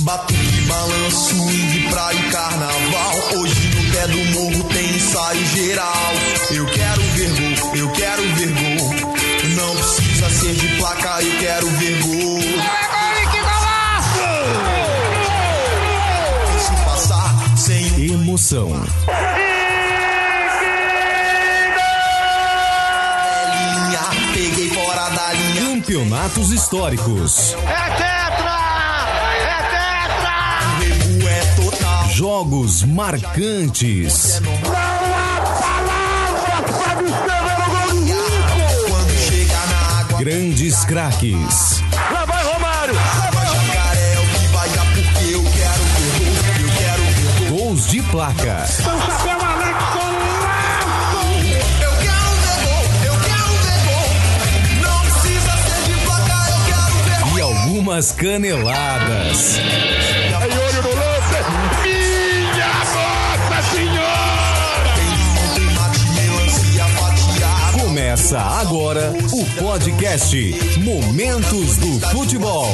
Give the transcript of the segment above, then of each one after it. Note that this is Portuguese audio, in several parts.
Batuque, balanço, swing, praia e carnaval. Hoje no pé do morro tem ensaio geral. Eu quero ver gol, eu quero ver gol. Não precisa ser de placa, eu quero ver gol. Deixa passar sem Emoção. linha. Peguei fora da linha. Campeonatos históricos. É Jogos marcantes. Quando chega na água, Grandes craques. Lá vai Romário! Lá vai jacaré o que vai dar porque eu quero ver gol. Eu quero ver gol. Gols de placa. São Chapéu Alex Eu quero ver gol. Eu quero ver gol. Não precisa ser de placa, eu quero ver gol. E algumas caneladas. Aí olho no lance! Começa agora o podcast Momentos do Futebol.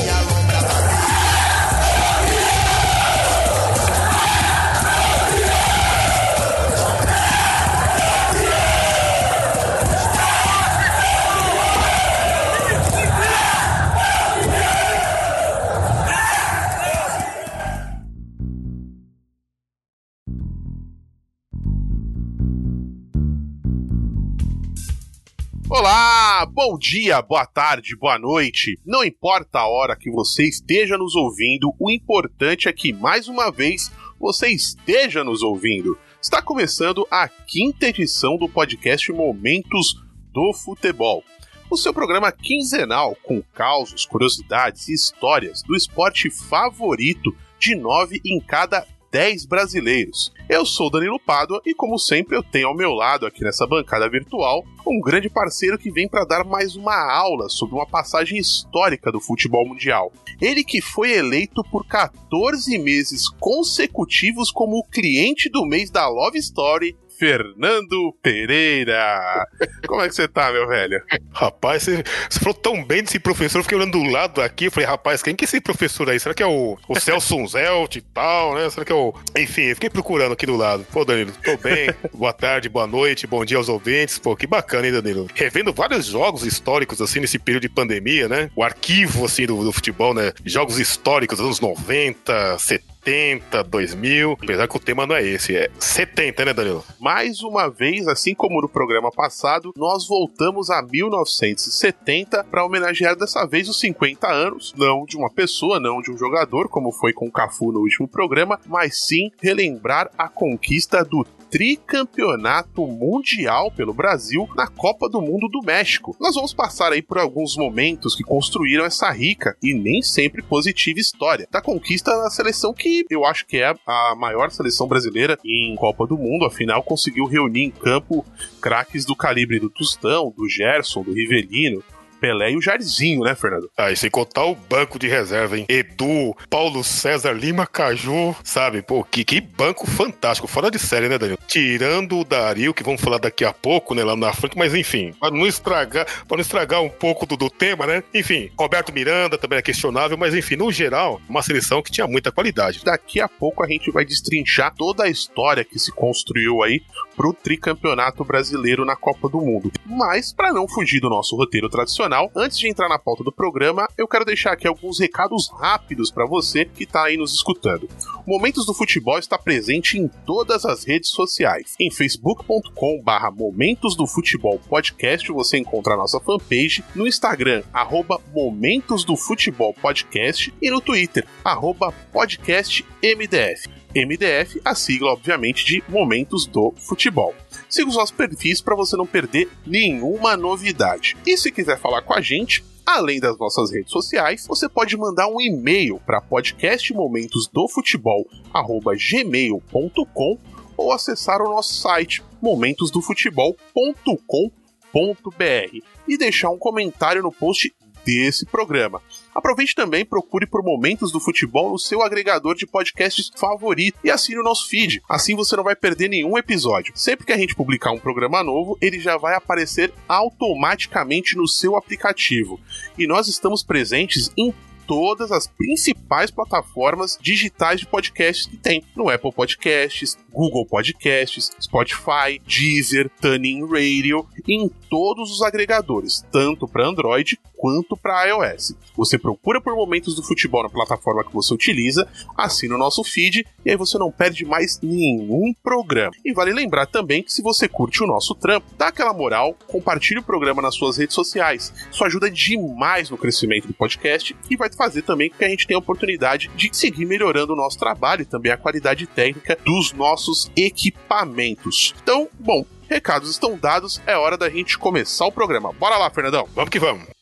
Bom dia, boa tarde, boa noite. Não importa a hora que você esteja nos ouvindo, o importante é que mais uma vez você esteja nos ouvindo. Está começando a quinta edição do podcast Momentos do Futebol. O seu programa quinzenal com causos, curiosidades e histórias do esporte favorito de nove em cada 10 brasileiros. Eu sou Danilo Pádua e, como sempre, eu tenho ao meu lado aqui nessa bancada virtual um grande parceiro que vem para dar mais uma aula sobre uma passagem histórica do futebol mundial. Ele que foi eleito por 14 meses consecutivos como o cliente do mês da Love Story. Fernando Pereira. Como é que você tá, meu velho? Rapaz, você, você falou tão bem desse professor, eu fiquei olhando do lado aqui, eu falei, rapaz, quem que é esse professor aí? Será que é o, o Celso Zelt e tal, né? Será que é o... Enfim, eu fiquei procurando aqui do lado. Pô, Danilo, tô bem, boa tarde, boa noite, bom dia aos ouvintes. Pô, que bacana, hein, Danilo? Revendo vários jogos históricos, assim, nesse período de pandemia, né? O arquivo, assim, do, do futebol, né? Jogos históricos, anos 90, 70, 70, 2000, apesar que o tema não é esse, é 70, né, Danilo? Mais uma vez, assim como no programa passado, nós voltamos a 1970 para homenagear dessa vez os 50 anos, não de uma pessoa, não de um jogador, como foi com o Cafu no último programa, mas sim relembrar a conquista do tricampeonato mundial pelo Brasil na Copa do Mundo do México. Nós vamos passar aí por alguns momentos que construíram essa rica e nem sempre positiva história da conquista da seleção que eu acho que é a maior seleção brasileira em Copa do Mundo, afinal conseguiu reunir em campo craques do calibre do Tostão, do Gerson, do Rivelino, Pelé e o Jairzinho, né, Fernando? Ah, e sem contar o banco de reserva, hein? Edu, Paulo César, Lima Caju, sabe? Pô, que, que banco fantástico, fora de série, né, Danilo? Tirando o Dario, que vamos falar daqui a pouco, né, lá na frente, mas enfim, para não estragar, para não estragar um pouco do, do tema, né? Enfim, Roberto Miranda também é questionável, mas enfim, no geral, uma seleção que tinha muita qualidade. Daqui a pouco a gente vai destrinchar toda a história que se construiu aí pro tricampeonato brasileiro na Copa do Mundo. Mas, para não fugir do nosso roteiro tradicional, antes de entrar na pauta do programa, eu quero deixar aqui alguns recados rápidos para você que está aí nos escutando. Momentos do Futebol está presente em todas as redes sociais. Em facebook.com/barra Momentos do Futebol Podcast você encontra a nossa fanpage, no Instagram arroba Momentos do Futebol Podcast e no Twitter arroba Podcast MDF. MDF, a sigla, obviamente, de Momentos do Futebol. Siga os nossos perfis para você não perder nenhuma novidade. E se quiser falar com a gente, além das nossas redes sociais, você pode mandar um e-mail para podcastmomentosdofutebol@gmail.com ou acessar o nosso site momentosdofutebol.com.br e deixar um comentário no post desse programa. Aproveite também, procure por Momentos do Futebol no seu agregador de podcasts favorito e assine o nosso feed. Assim você não vai perder nenhum episódio. Sempre que a gente publicar um programa novo, ele já vai aparecer automaticamente no seu aplicativo. E nós estamos presentes em todas as principais plataformas digitais de podcasts que tem. No Apple Podcasts, Google Podcasts, Spotify, Deezer, Tuning Radio, em todos os agregadores, tanto para Android quanto para iOS. Você procura por Momentos do Futebol na plataforma que você utiliza, assina o nosso feed e aí você não perde mais nenhum programa. E vale lembrar também que se você curte o nosso trampo, dá aquela moral, compartilhe o programa nas suas redes sociais. Isso ajuda demais no crescimento do podcast e vai fazer também que a gente tenha a oportunidade de seguir melhorando o nosso trabalho e também a qualidade técnica dos nossos equipamentos. Então, bom, recados estão dados, é hora da gente começar o programa. Bora lá, Fernandão. Vamos que vamos.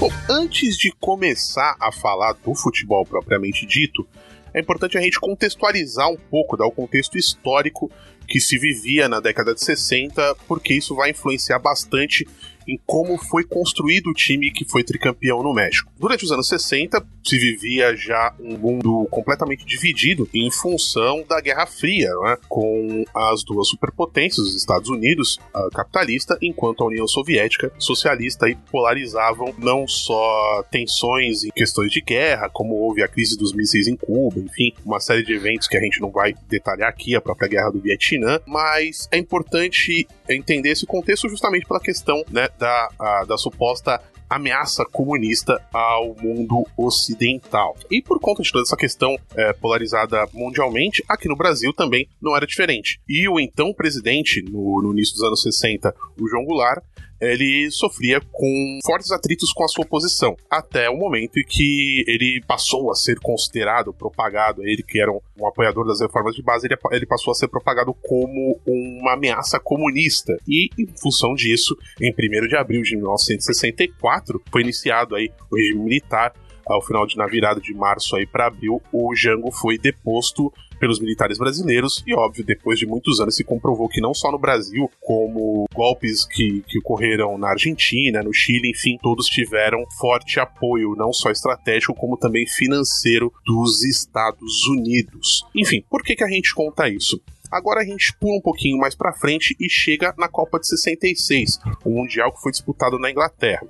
Bom, antes de começar a falar do futebol propriamente dito, é importante a gente contextualizar um pouco, dar o contexto histórico que se vivia na década de 60, porque isso vai influenciar bastante em como foi construído o time que foi tricampeão no México. Durante os anos 60, se vivia já um mundo completamente dividido em função da Guerra Fria, né? com as duas superpotências, os Estados Unidos capitalista, enquanto a União Soviética socialista e polarizavam não só tensões em questões de guerra, como houve a crise dos mísseis em Cuba, enfim, uma série de eventos que a gente não vai detalhar aqui, a própria Guerra do Vietnã, mas é importante entender esse contexto justamente pela questão né, da, a, da suposta ameaça comunista ao mundo ocidental. E por conta de toda essa questão é, polarizada mundialmente, aqui no Brasil também não era diferente. E o então presidente, no, no início dos anos 60, o João Goulart, ele sofria com fortes atritos com a sua oposição, até o momento em que ele passou a ser considerado, propagado, ele que era um, um apoiador das reformas de base, ele, ele, passou a ser propagado como uma ameaça comunista. E, em função disso, em 1 de abril de 1964, foi iniciado aí o regime militar ao final de na virada de março aí para abril, o Jango foi deposto pelos militares brasileiros e, óbvio, depois de muitos anos se comprovou que não só no Brasil, como golpes que, que ocorreram na Argentina, no Chile, enfim, todos tiveram forte apoio, não só estratégico, como também financeiro dos Estados Unidos. Enfim, por que, que a gente conta isso? Agora a gente pula um pouquinho mais para frente e chega na Copa de 66, o Mundial que foi disputado na Inglaterra.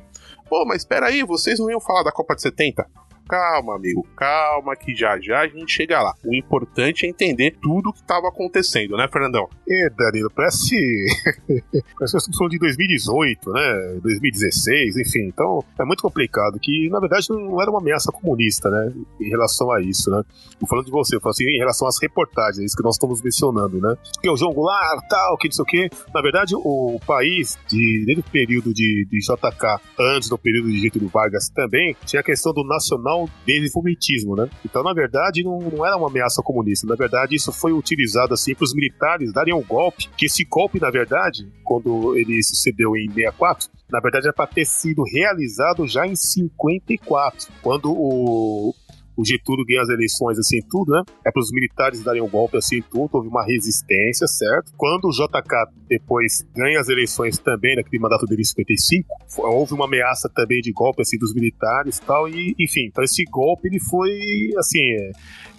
Pô, mas espera aí, vocês não iam falar da Copa de 70? Calma, amigo, calma, que já já a gente chega lá. O importante é entender tudo o que estava acontecendo, né, Fernandão? É, Danilo, parece. parece estamos falando de 2018, né? 2016, enfim. Então é muito complicado. Que na verdade não era uma ameaça comunista, né? Em relação a isso, né? Tô falando de você, eu falo assim, em relação às reportagens, é isso que nós estamos mencionando, né? Que é o João Goulart, tal, que não sei o quê. Na verdade, o país, de, desde o período de, de JK, antes do período de Getúlio Vargas também, tinha a questão do nacional desenvolvimentismo, né? Então, na verdade, não, não era uma ameaça comunista. Na verdade, isso foi utilizado assim para os militares darem um golpe. Que esse golpe, na verdade, quando ele sucedeu em 64, na verdade era para ter sido realizado já em 54, quando o o Getúlio ganha as eleições assim, tudo, né? É para os militares darem um golpe assim, tudo. Houve uma resistência, certo? Quando o JK depois ganha as eleições também, naquele mandato dele em 55, houve uma ameaça também de golpe assim dos militares e tal. E, enfim, então esse golpe ele foi assim. É,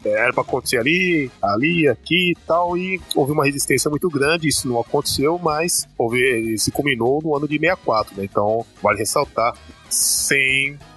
era para acontecer ali, ali, aqui e tal, e houve uma resistência muito grande, isso não aconteceu, mas houve, se culminou no ano de 64, né? Então, vale ressaltar,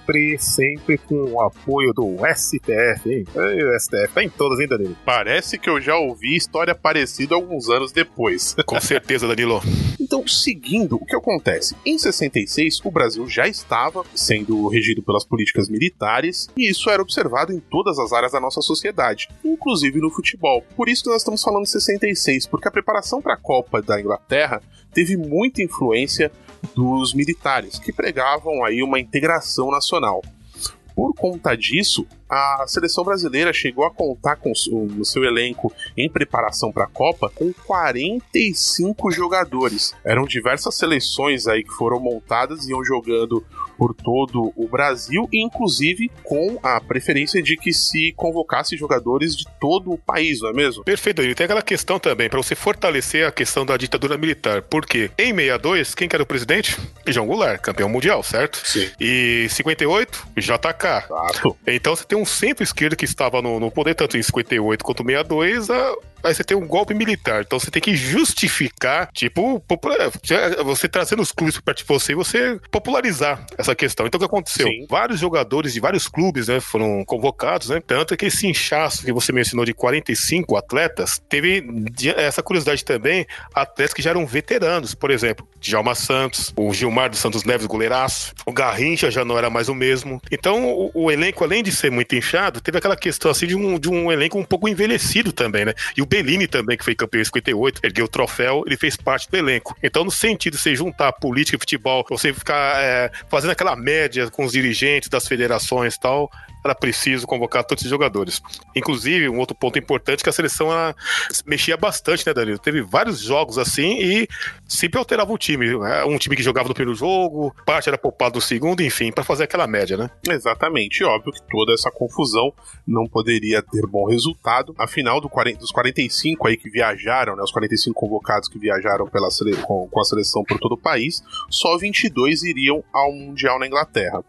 sempre, sempre com o apoio do STF, hein? O STF tá em todas, hein, Danilo? Parece que eu já ouvi história parecida alguns anos depois. Com certeza, Danilo. Então, seguindo, o que acontece? Em 66, o Brasil já estava sendo regido pelas políticas militares e isso era observado em todas as áreas da nossa sociedade, inclusive no futebol. Por isso que nós estamos falando de 66, porque a preparação para a Copa da Inglaterra teve muita influência dos militares, que pregavam aí uma integração nacional. Por conta disso, a seleção brasileira chegou a contar com o seu elenco em preparação para a Copa com 45 jogadores. Eram diversas seleções aí que foram montadas e iam jogando por todo o Brasil, inclusive com a preferência de que se convocasse jogadores de todo o país, não é mesmo? Perfeito, e tem aquela questão também, para você fortalecer a questão da ditadura militar. Porque em 62, quem que era o presidente? João Goulart, campeão mundial, certo? Sim. E 58, JK. Exato. Então você tem um centro-esquerda que estava no, no poder tanto em 58 quanto 62, a, aí você tem um golpe militar. Então você tem que justificar, tipo, você trazendo os clubes para perto de você e você popularizar essa questão. Então o que aconteceu? Sim. Vários jogadores de vários clubes né, foram convocados, né? Tanto que esse inchaço que você mencionou de 45 atletas, teve essa curiosidade também, atletas que já eram veteranos, por exemplo, Djalma Santos, o Gilmar dos Santos Neves, goleiraço, o Garrincha já não era mais o mesmo. Então o, o elenco, além de ser muito inchado, teve aquela questão assim de um, de um elenco um pouco envelhecido também, né? E o Bellini também, que foi campeão em 58, ergueu o troféu, ele fez parte do elenco. Então, no sentido de você juntar política e futebol, você ficar é, fazendo aquela média com os dirigentes das federações e tal, era preciso convocar todos esses jogadores. Inclusive, um outro ponto importante é que a seleção ela mexia bastante, né, Danilo? Teve vários jogos assim e sempre alterava o time. né? Um time que jogava no primeiro jogo, parte era poupado no segundo, enfim, para fazer aquela média, né? Exatamente, óbvio que toda essa confusão não poderia ter bom resultado. Afinal, do 40 dos 45 aí que viajaram, né, os 45 convocados que viajaram pela com, com a seleção por todo o país, só 22 iriam ao Mundial na Inglaterra.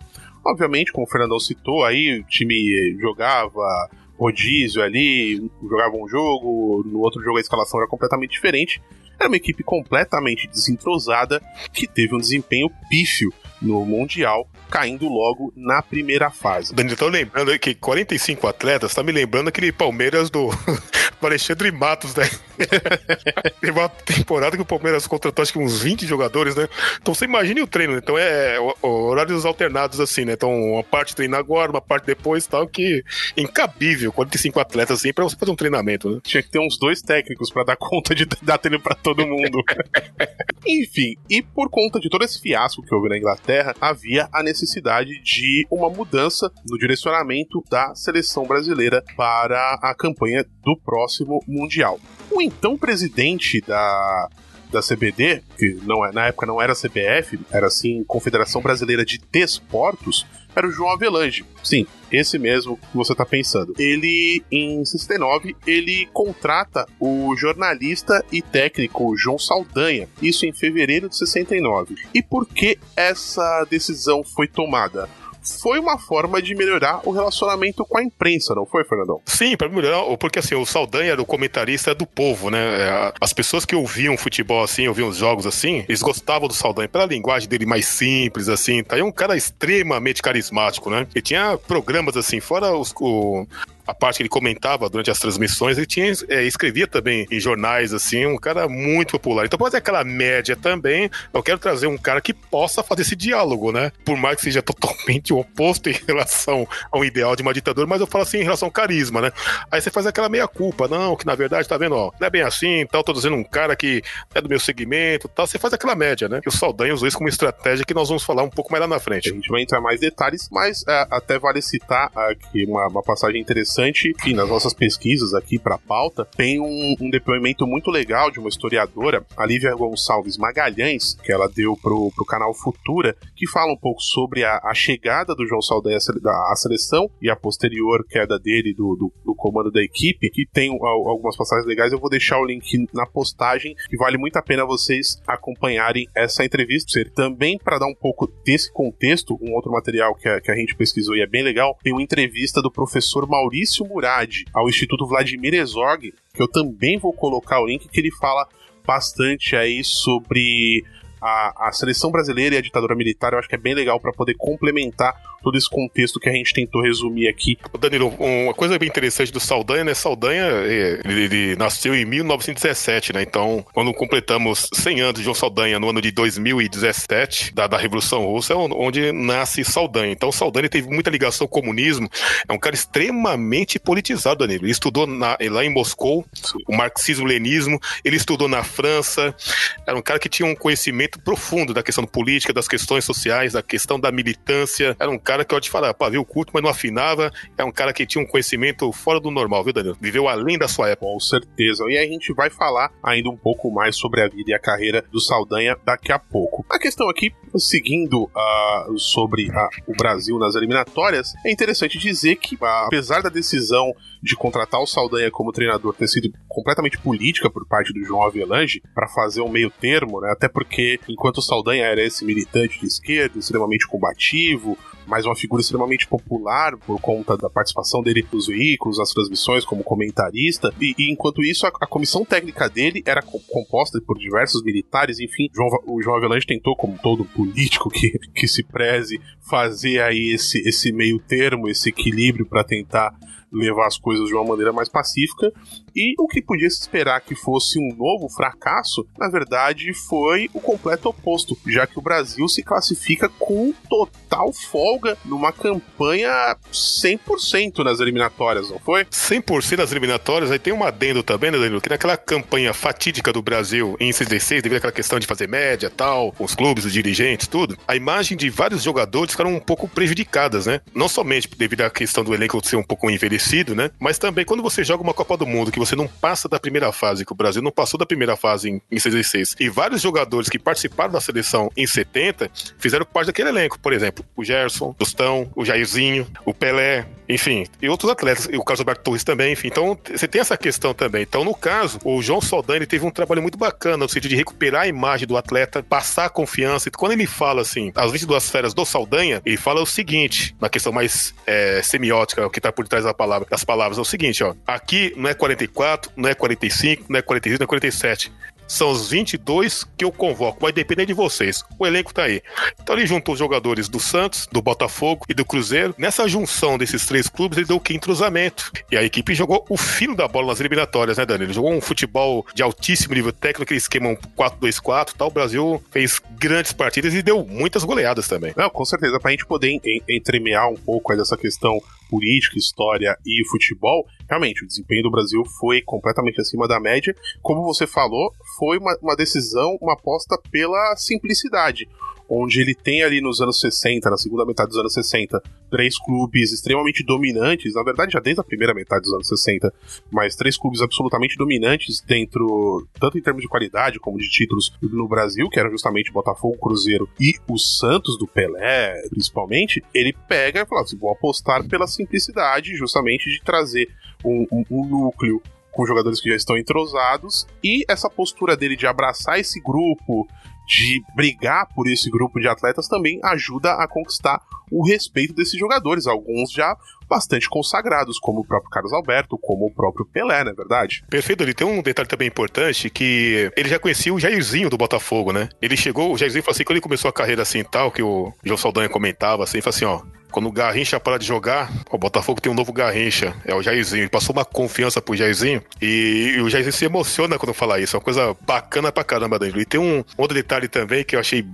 Obviamente, como o Fernandão citou, aí o time jogava rodízio ali, jogava um jogo, no outro jogo a escalação era completamente diferente. Era uma equipe completamente desentrosada que teve um desempenho pífio no Mundial, caindo logo na primeira fase. Danilo, tô lembrando que 45 atletas, tá me lembrando aquele Palmeiras do, do Alexandre Matos, né? Teve uma temporada que o Palmeiras contratou acho que uns 20 jogadores, né? Então você imagine o treino, né? Então é horários alternados assim, né? Então uma parte treina agora, uma parte depois tal, que incabível, 45 atletas assim, pra você fazer um treinamento, né? Tinha que ter uns dois técnicos pra dar conta de dar treino pra todo mundo. Enfim, e por conta de todo esse fiasco que houve na Inglaterra, havia a necessidade de uma mudança no direcionamento da seleção brasileira para a campanha do próximo Mundial. O então presidente da da CBD, que não é, na época não era CBF, era assim Confederação Brasileira de Desportos, era o João Avelange. Sim, esse mesmo que você está pensando. Ele, em 69, ele contrata o jornalista e técnico João Saldanha, isso em fevereiro de 69. E por que essa decisão foi tomada? Foi uma forma de melhorar o relacionamento com a imprensa, não foi, Fernandão? Sim, pra melhorar, porque assim, o Saldanha era o comentarista do povo, né? É, As pessoas que ouviam futebol assim, ouviam os jogos assim, eles gostavam do Saldanha pela linguagem dele mais simples, assim, tá? E um cara extremamente carismático, né? E tinha programas assim, fora os, o, a parte que ele comentava durante as transmissões, ele tinha, é, escrevia também em jornais, assim, um cara muito popular. Então, pra fazer aquela média também, eu quero trazer um cara que possa fazer esse diálogo, né? Por mais que seja totalmente o oposto em relação ao ideal de uma ditadura, mas eu falo assim em relação ao carisma, né? Aí você faz aquela meia-culpa, não, que na verdade, tá vendo, ó, não é bem assim, tal, tô dizendo um cara que é do meu segmento, tal, você faz aquela média, né? E o Saldanha usou isso como estratégia que nós vamos falar um pouco mais lá na A frente. gente vai entrar mais detalhes, mas é, até vale citar aqui uma, uma passagem interessante. Enfim, nas nossas pesquisas aqui para pauta, tem um, um depoimento muito legal de uma historiadora, a Lívia Gonçalves Magalhães, que ela deu pro, pro canal Futura, que fala um pouco sobre a, a chegada do João Saldanha à seleção e a posterior queda dele do, do, do comando da equipe, que tem al- algumas passagens legais. Eu vou deixar o link na postagem, que vale muito a pena vocês acompanharem essa entrevista. Também para dar um pouco desse contexto, um outro material que a, que a gente pesquisou e é bem legal, tem uma entrevista do professor Maurício Murad ao Instituto Vladimir Herzog, que eu também vou colocar o link, que ele fala bastante aí sobre a, a seleção brasileira e a ditadura militar. Eu acho que é bem legal para poder complementar todo esse contexto que a gente tentou resumir aqui. Danilo, uma coisa bem interessante do Saldanha, né? Saldanha, é, ele, ele nasceu em 1917, né? Então, quando completamos 100 anos de João Saldanha no ano de 2017, da, da Revolução Russa, é onde nasce Saldanha. Então, Saldanha teve muita ligação ao comunismo, é um cara extremamente politizado, Danilo. Ele estudou na- lá em Moscou, o marxismo-leninismo, ele estudou na França, era um cara que tinha um conhecimento profundo da questão política, das questões sociais, da questão da militância, era um cara que eu te falar, pavio curto, mas não afinava. É um cara que tinha um conhecimento fora do normal, viu, Danilo? Viveu além da sua época. Com certeza. E aí a gente vai falar ainda um pouco mais sobre a vida e a carreira do Saldanha daqui a pouco. A questão aqui, seguindo uh, sobre uh, o Brasil nas eliminatórias, é interessante dizer que, uh, apesar da decisão de contratar o Saldanha como treinador ter sido completamente política por parte do João Avelange para fazer um meio termo, né? Até porque enquanto o Saldanha era esse militante de esquerda, extremamente combativo, mas uma figura extremamente popular por conta da participação dele nos veículos, nas transmissões, como comentarista. E, e enquanto isso, a, a, comissão técnica dele era co composta por diversos militares, enfim. João, o João Avelange tentou, como todo político que, que se preze, fazer aí esse, esse meio termo, esse equilíbrio para tentar levar as coisas de uma maneira mais pacífica. E o que podia se esperar que fosse um novo fracasso, na verdade, foi o completo oposto, já que o Brasil se classifica com total folga numa campanha 100% nas eliminatórias, não foi? 100% nas eliminatórias, aí tem um adendo também, né, Danilo? Que naquela campanha fatídica do Brasil em 66, devido àquela questão de fazer média tal, com os clubes, os dirigentes, tudo, a imagem de vários jogadores ficaram um pouco prejudicadas, né? Não somente devido à questão do elenco ser um pouco envelhecido, né? Mas também quando você joga uma Copa do Mundo que você não passa da primeira fase, que o Brasil não passou da primeira fase em, em 66, e vários jogadores que participaram da seleção em 70 fizeram parte daquele elenco. Por exemplo, o Gerson, o Tostão, o Jairzinho, o Pelé, enfim, e outros atletas, e o Carlos Alberto Torres também, enfim. Então, você tem essa questão também. Então, no caso, o João Saldanha teve um trabalho muito bacana no sentido de recuperar a imagem do atleta, passar a confiança. E quando ele fala assim, as 22 férias do Saldanha, ele fala o seguinte, na questão mais é, semiótica, o que está por trás da palavra, das palavras, é o seguinte, ó. Aqui não é 44, não é 45, não é 46, não é 47 são os 22 que eu convoco. Vai depender de vocês. O elenco tá aí. Então ele juntou os jogadores do Santos, do Botafogo e do Cruzeiro. Nessa junção desses três clubes, ele deu que entrosamento. E a equipe jogou o fino da bola nas eliminatórias, né, Danilo? Jogou um futebol de altíssimo nível técnico, aquele esquema 4-2-4 tal. O Brasil fez grandes partidas e deu muitas goleadas também. Não, com certeza. Pra gente poder entremear um pouco aí dessa questão política, história e futebol, realmente o desempenho do Brasil foi completamente acima da média. Como você falou, foi uma, uma decisão, uma aposta pela simplicidade onde ele tem ali nos anos 60, na segunda metade dos anos 60, três clubes extremamente dominantes, na verdade já desde a primeira metade dos anos 60, mas três clubes absolutamente dominantes dentro, tanto em termos de qualidade como de títulos no Brasil, que eram justamente Botafogo, Cruzeiro e o Santos do Pelé, principalmente, ele pega e fala assim, vou apostar pela simplicidade justamente de trazer um, um, um núcleo com jogadores que já estão entrosados e essa postura dele de abraçar esse grupo, de brigar por esse grupo de atletas também ajuda a conquistar o respeito desses jogadores, alguns já bastante consagrados, como o próprio Carlos Alberto, como o próprio Pelé, não é verdade? Perfeito, ele tem um detalhe também importante que ele já conhecia o Jairzinho do Botafogo, né? Ele chegou, o Jairzinho falou assim, quando ele começou a carreira assim tal, que o João Saldanha comentava assim, falou assim, ó, quando o Garrincha para de jogar, o Botafogo tem um novo Garrincha, é o Jairzinho. Ele passou uma confiança pro Jairzinho e, e o Jairzinho se emociona quando fala isso. É uma coisa bacana pra caramba, Danilo. E tem um outro detalhe também que eu achei,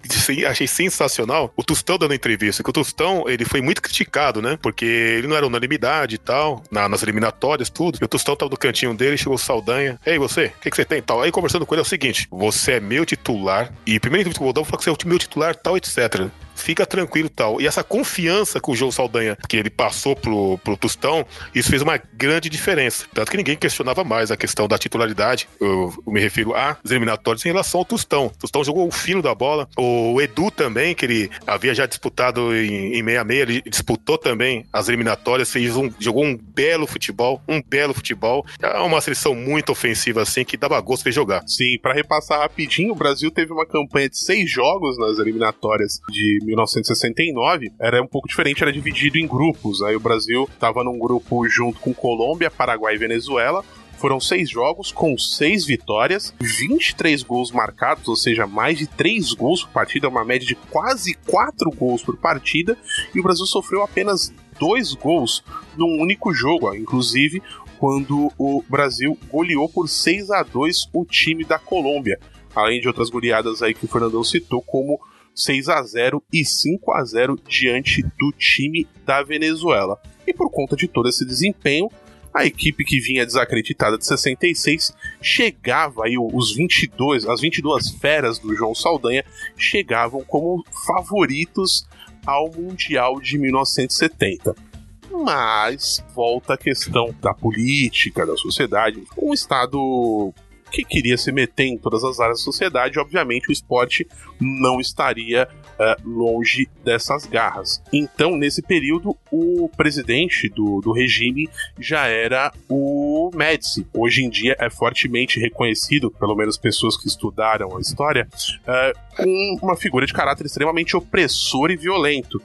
achei sensacional. O Tostão dando entrevista, que o Tostão, ele foi muito criticado, né? Porque ele não era unanimidade e tal, na, nas eliminatórias, tudo. E o Tostão tava no cantinho dele, chegou o Saldanha. Ei, você, o que, que você tem tal? Aí conversando com ele é o seguinte: você é meu titular. E primeiro que eu vou que você é o meu titular, tal, etc fica tranquilo e tal. E essa confiança que o João Saldanha, que ele passou pro, pro Tostão, isso fez uma grande diferença. Tanto que ninguém questionava mais a questão da titularidade. Eu, eu me refiro a eliminatórios em relação ao Tostão. O Tostão jogou o fino da bola. O Edu também, que ele havia já disputado em, 66, ele disputou também as eliminatórias, fez um, jogou um belo futebol, um belo futebol. É uma seleção muito ofensiva, assim, que dava gosto de jogar. Sim, para repassar rapidinho, o Brasil teve uma campanha de seis jogos nas eliminatórias de 1969 era um pouco diferente, era dividido em grupos. Aí o Brasil estava num grupo junto com Colômbia, Paraguai e Venezuela. Foram seis jogos com seis vitórias, 23 gols marcados, ou seja, mais de três gols por partida, uma média de quase quatro gols por partida, e o Brasil sofreu apenas dois gols num único jogo, inclusive quando o Brasil goleou por 6 a 2 o time da Colômbia, além de outras goleadas aí que o Fernandão citou, como 6 a 0 e 5 a 0 diante do time da Venezuela. E por conta de todo esse desempenho, a equipe que vinha desacreditada de 66 chegava aí os 22, as 22 feras do João Saldanha chegavam como favoritos ao Mundial de 1970. Mas volta a questão da política, da sociedade. Um estado que queria se meter em todas as áreas da sociedade. Obviamente, o esporte não estaria uh, longe dessas garras. Então, nesse período, o presidente do, do regime já era o Médici. Hoje em dia é fortemente reconhecido, pelo menos pessoas que estudaram a história, uh, com uma figura de caráter extremamente opressor e violento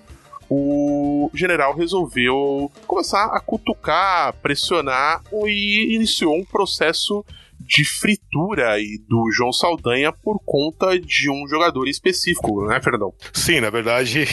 o general resolveu começar a cutucar, pressionar e iniciou um processo de fritura aí do João Saldanha por conta de um jogador específico, né, Fernandão? Sim, na verdade,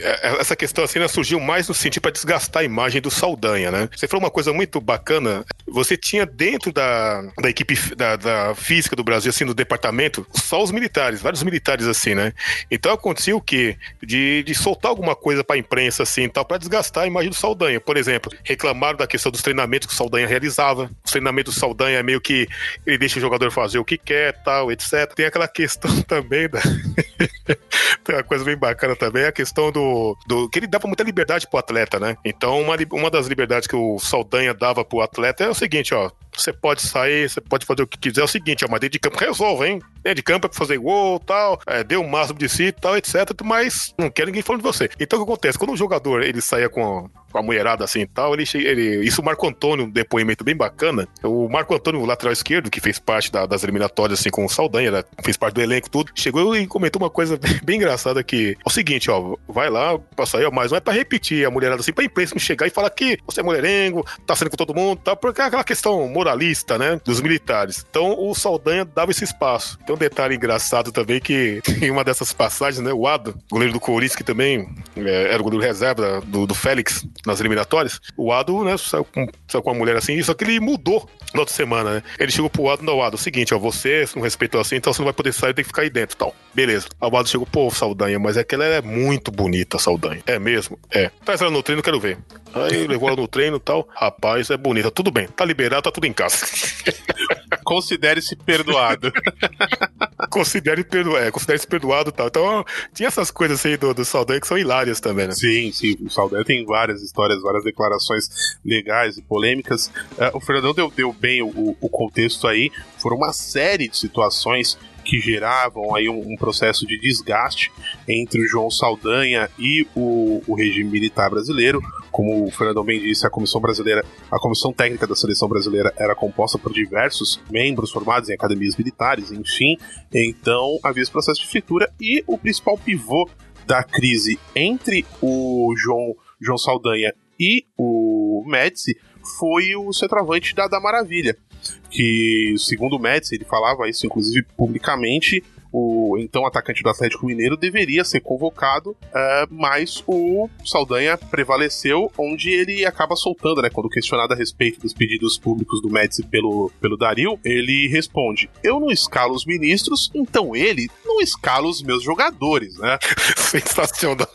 é, essa questão assim né, surgiu mais no sentido para desgastar a imagem do Saldanha, né? Você falou uma coisa muito bacana. Você tinha dentro da, da equipe da, da física do Brasil, assim, do departamento, só os militares, vários militares assim, né? Então acontecia o quê? De, de soltar alguma coisa para a imprensa assim, tal, para desgastar a imagem do Saldanha. Por exemplo, reclamaram da questão dos treinamentos que o Saldanha realizava. Os treinamentos do Saldanha é meio que ele deixa o jogador fazer o que quer, tal, etc. Tem aquela questão também da. Tem uma coisa bem bacana também, a questão do, do. que ele dava muita liberdade pro atleta, né? Então, uma, uma das liberdades que o Saldanha dava pro atleta é o seguinte, ó. Você pode sair, você pode fazer o que quiser. É o seguinte, ó, mas dentro de campo resolve, hein? Dentro de campo é pra fazer gol tal, é, dê o máximo de si tal, etc. Mas não quer ninguém falando de você. Então o que acontece? Quando o jogador ele saía com com a mulherada assim e tal, ele, ele, isso o Marco Antônio, um depoimento bem bacana. O Marco Antônio, o lateral esquerdo, que fez parte da, das eliminatórias assim com o Saldanha, né, fez parte do elenco tudo, chegou e comentou uma coisa bem, engraçada que é o seguinte, ó, vai lá, passa aí, ó, mas não é pra repetir a mulherada assim, pra imprensa não chegar e falar que você é mulherengo, tá saindo com todo mundo, tá, porque é aquela questão moralista, né, dos militares. Então o Saldanha dava esse espaço. Tem um detalhe engraçado também que em uma dessas passagens, né, o Ado, goleiro do Corinthians, que também é, era o goleiro reserva do, do Félix, nas eliminatórias, o Ado, né, saiu com, saiu com uma mulher assim, só que ele mudou na outra semana, né? Ele chegou pro Ado, não, Ado, é seguinte, ó, você não respeitou assim, então você não vai poder sair, tem que ficar aí dentro tal. Beleza. O Ado chegou, pô, Saldanha, mas é que ela é muito bonita, Saldanha. É mesmo? É. Traz ela no treino, quero ver. Aí levou ela no treino e tal. Rapaz, é bonita. Tudo bem, tá liberado, tá tudo em casa. Considere-se perdoado. considere perdoado, é, considere-se perdoado e tal. Então, tinha essas coisas aí do, do Saldanha que são hilárias também, né? Sim, sim. O Saldanha tem várias histórias, várias declarações legais e polêmicas. Uh, o Fernandão deu, deu bem o, o contexto aí. Foram uma série de situações que geravam aí um, um, processo de desgaste entre o João Saldanha e o, o regime militar brasileiro. Como o Fernando bem disse, a comissão brasileira, a comissão técnica da seleção brasileira era composta por diversos membros formados em academias militares, enfim. Então havia esse processo de fritura e o principal pivô da crise entre o João, João Saldanha e o Médici foi o centroavante da, da Maravilha, que, segundo o Médici, ele falava isso inclusive publicamente, o então atacante do Atlético Mineiro deveria ser convocado, uh, mas o Saldanha prevaleceu, onde ele acaba soltando, né? Quando questionado a respeito dos pedidos públicos do Médici pelo, pelo Dario, ele responde: Eu não escalo os ministros, então ele não escala os meus jogadores, né? Sensacional.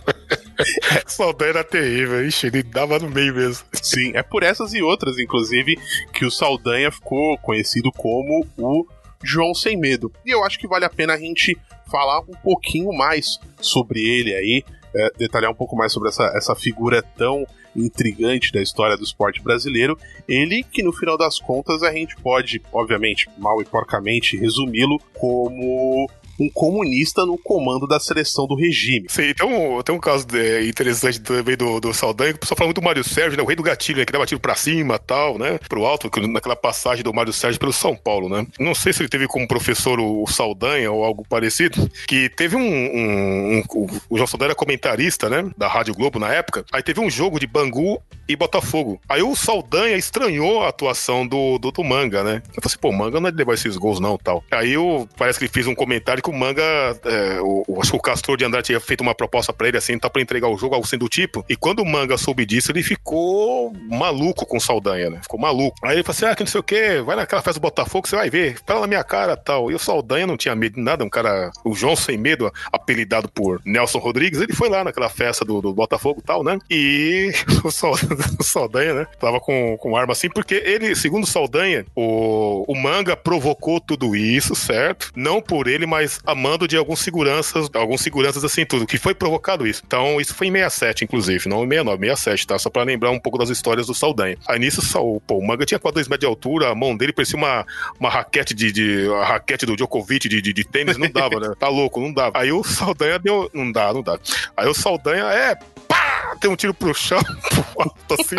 Saldanha era terrível, ixi, ele dava no meio mesmo. Sim, é por essas e outras, inclusive, que o Saldanha ficou conhecido como o João Sem Medo. E eu acho que vale a pena a gente falar um pouquinho mais sobre ele aí, é, detalhar um pouco mais sobre essa, essa figura tão intrigante da história do esporte brasileiro. Ele que no final das contas a gente pode, obviamente, mal e porcamente, resumi-lo como um comunista no comando da seleção do regime. Sim, tem um, tem um caso de, interessante também do, do Saldanha, que o pessoal fala muito do Mário Sérgio, né? O rei do gatilho, né? Que dava tiro pra cima tal, né? Pro alto, naquela passagem do Mário Sérgio pelo São Paulo, né? Não sei se ele teve como professor o Saldanha ou algo parecido, que teve um. um, um o, o João Saldanha era comentarista, né? Da Rádio Globo na época. Aí teve um jogo de Bangu e Botafogo. Aí o Saldanha estranhou a atuação do, do, do Manga, né? Eu falei assim, pô, Manga não é de levar esses gols, não, tal. Aí parece que ele fez um comentário que o Manga, é, o, acho que o Castor de Andrade tinha feito uma proposta para ele, assim, tá pra entregar o jogo, algo sendo do tipo. E quando o Manga soube disso, ele ficou maluco com o Saldanha, né? Ficou maluco. Aí ele falou assim, ah, que não sei o quê, vai naquela festa do Botafogo, você vai ver, fala na minha cara, tal. E o Saldanha não tinha medo de nada, um cara, o João sem medo, apelidado por Nelson Rodrigues, ele foi lá naquela festa do, do Botafogo tal, né? E o Saldanha, né? Tava com, com arma assim, porque ele, segundo o Saldanha, o, o manga provocou tudo isso, certo? Não por ele, mas clubes a mando de alguns seguranças, alguns seguranças assim tudo, que foi provocado isso. Então, isso foi em 67, inclusive, não em 69, 67, tá? Só pra lembrar um pouco das histórias do Saldanha. Aí nisso, o, pô, o Manga tinha quase 2 metros de altura, a mão dele parecia uma, uma raquete de, de a raquete do Djokovic de, de, de tênis, não dava, né? Tá louco, não dava. Aí o Saldanha deu, não dá, não dá. Aí o Saldanha é pá, tem um tiro pro chão, pro alto, assim,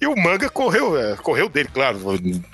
e o Manga correu, é, correu dele, claro,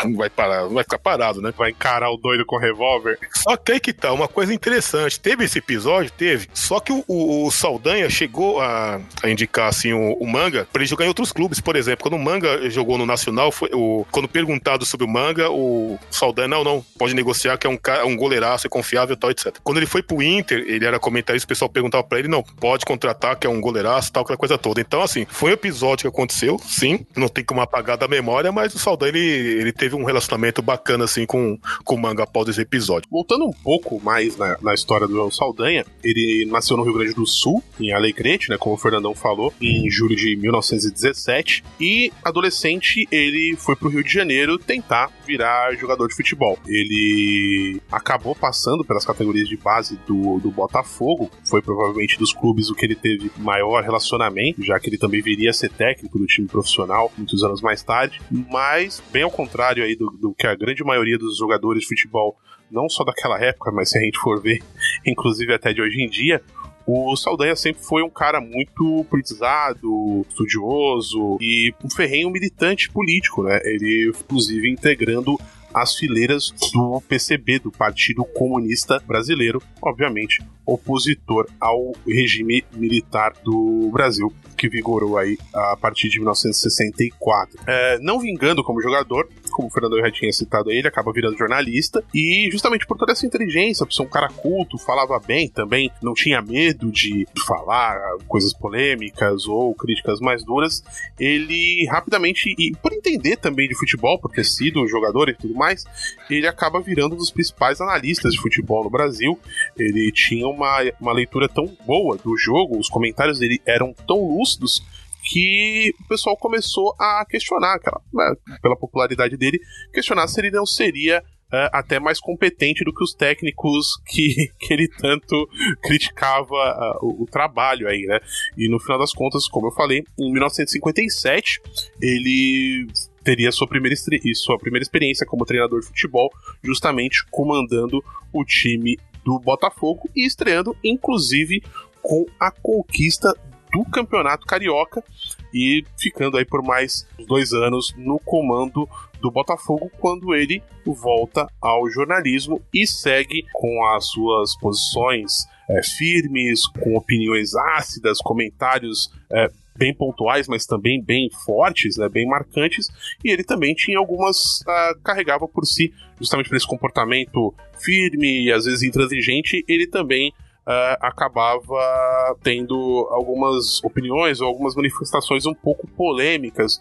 não vai parar, não vai ficar parado, né? Vai encarar o doido com revólver. Só que aí que tá, uma coisa interessante, teve esse episódio, teve, só que o, o, o Saldanha chegou a, a indicar, assim, o, o, Manga pra ele jogar em outros clubes, por exemplo, quando o Manga jogou no Nacional, foi, o, quando perguntado sobre o Manga, o Saldanha, não, não, pode negociar, que é um, um goleiraço, é confiável, tal, etc. Quando ele foi pro Inter, ele era comentarista, o pessoal perguntava pra ele, não, pode contratar, que é um goleiraço, tal, aquela coisa toda. Então, assim, foi um episódio que aconteceu, sim, não tem como apagar da memória, mas o Saldanha, ele, ele teve um relacionamento bacana, assim, com, com o manga após esse episódio. Voltando um pouco mais na, na história do Saldanha, ele nasceu no Rio Grande do Sul, em Alegrete, né, como o Fernandão falou, em julho de 1917, e adolescente ele foi pro Rio de Janeiro tentar virar jogador de futebol. Ele acabou passando pelas categorias de base do, do Botafogo, foi provavelmente dos clubes o que ele teve maior relacionamento, já que ele também viria a ser técnico do time profissional muitos anos mais tarde, mas bem ao contrário aí do, do que a grande maioria dos jogadores de futebol, não só daquela época, mas se a gente for ver, inclusive até de hoje em dia, o Saldanha sempre foi um cara muito politizado, estudioso e um ferrenho militante político, né? Ele, inclusive, integrando as fileiras do PCB, do Partido Comunista Brasileiro, obviamente opositor ao regime militar do Brasil, que vigorou aí a partir de 1964. É, não vingando como jogador, como o Fernando já tinha citado aí, ele acaba virando jornalista, e justamente por toda essa inteligência, por ser um cara culto, falava bem também, não tinha medo de falar coisas polêmicas ou críticas mais duras, ele rapidamente, e por entender também de futebol, por ter sido um jogador e tudo mais, ele acaba virando um dos principais analistas de futebol no Brasil. Ele tinha uma, uma leitura tão boa do jogo, os comentários dele eram tão lúcidos que o pessoal começou a questionar, aquela, né, pela popularidade dele, questionar se ele não seria Uh, até mais competente do que os técnicos que, que ele tanto criticava uh, o, o, trabalho aí, né? E no final das contas, como eu falei, em 1957 ele teria sua primeira, sua primeira experiência como treinador de futebol, justamente comandando o time do Botafogo e estreando, inclusive, com a conquista do Campeonato Carioca e ficando aí por mais dois anos no comando do Botafogo quando ele volta ao jornalismo e segue com as suas posições é, firmes, com opiniões ácidas, comentários é, bem pontuais, mas também bem fortes, né, bem marcantes, e ele também tinha algumas. Uh, carregava por si, justamente por esse comportamento firme e às vezes intransigente, ele também Uh, acabava tendo algumas opiniões ou algumas manifestações um pouco polêmicas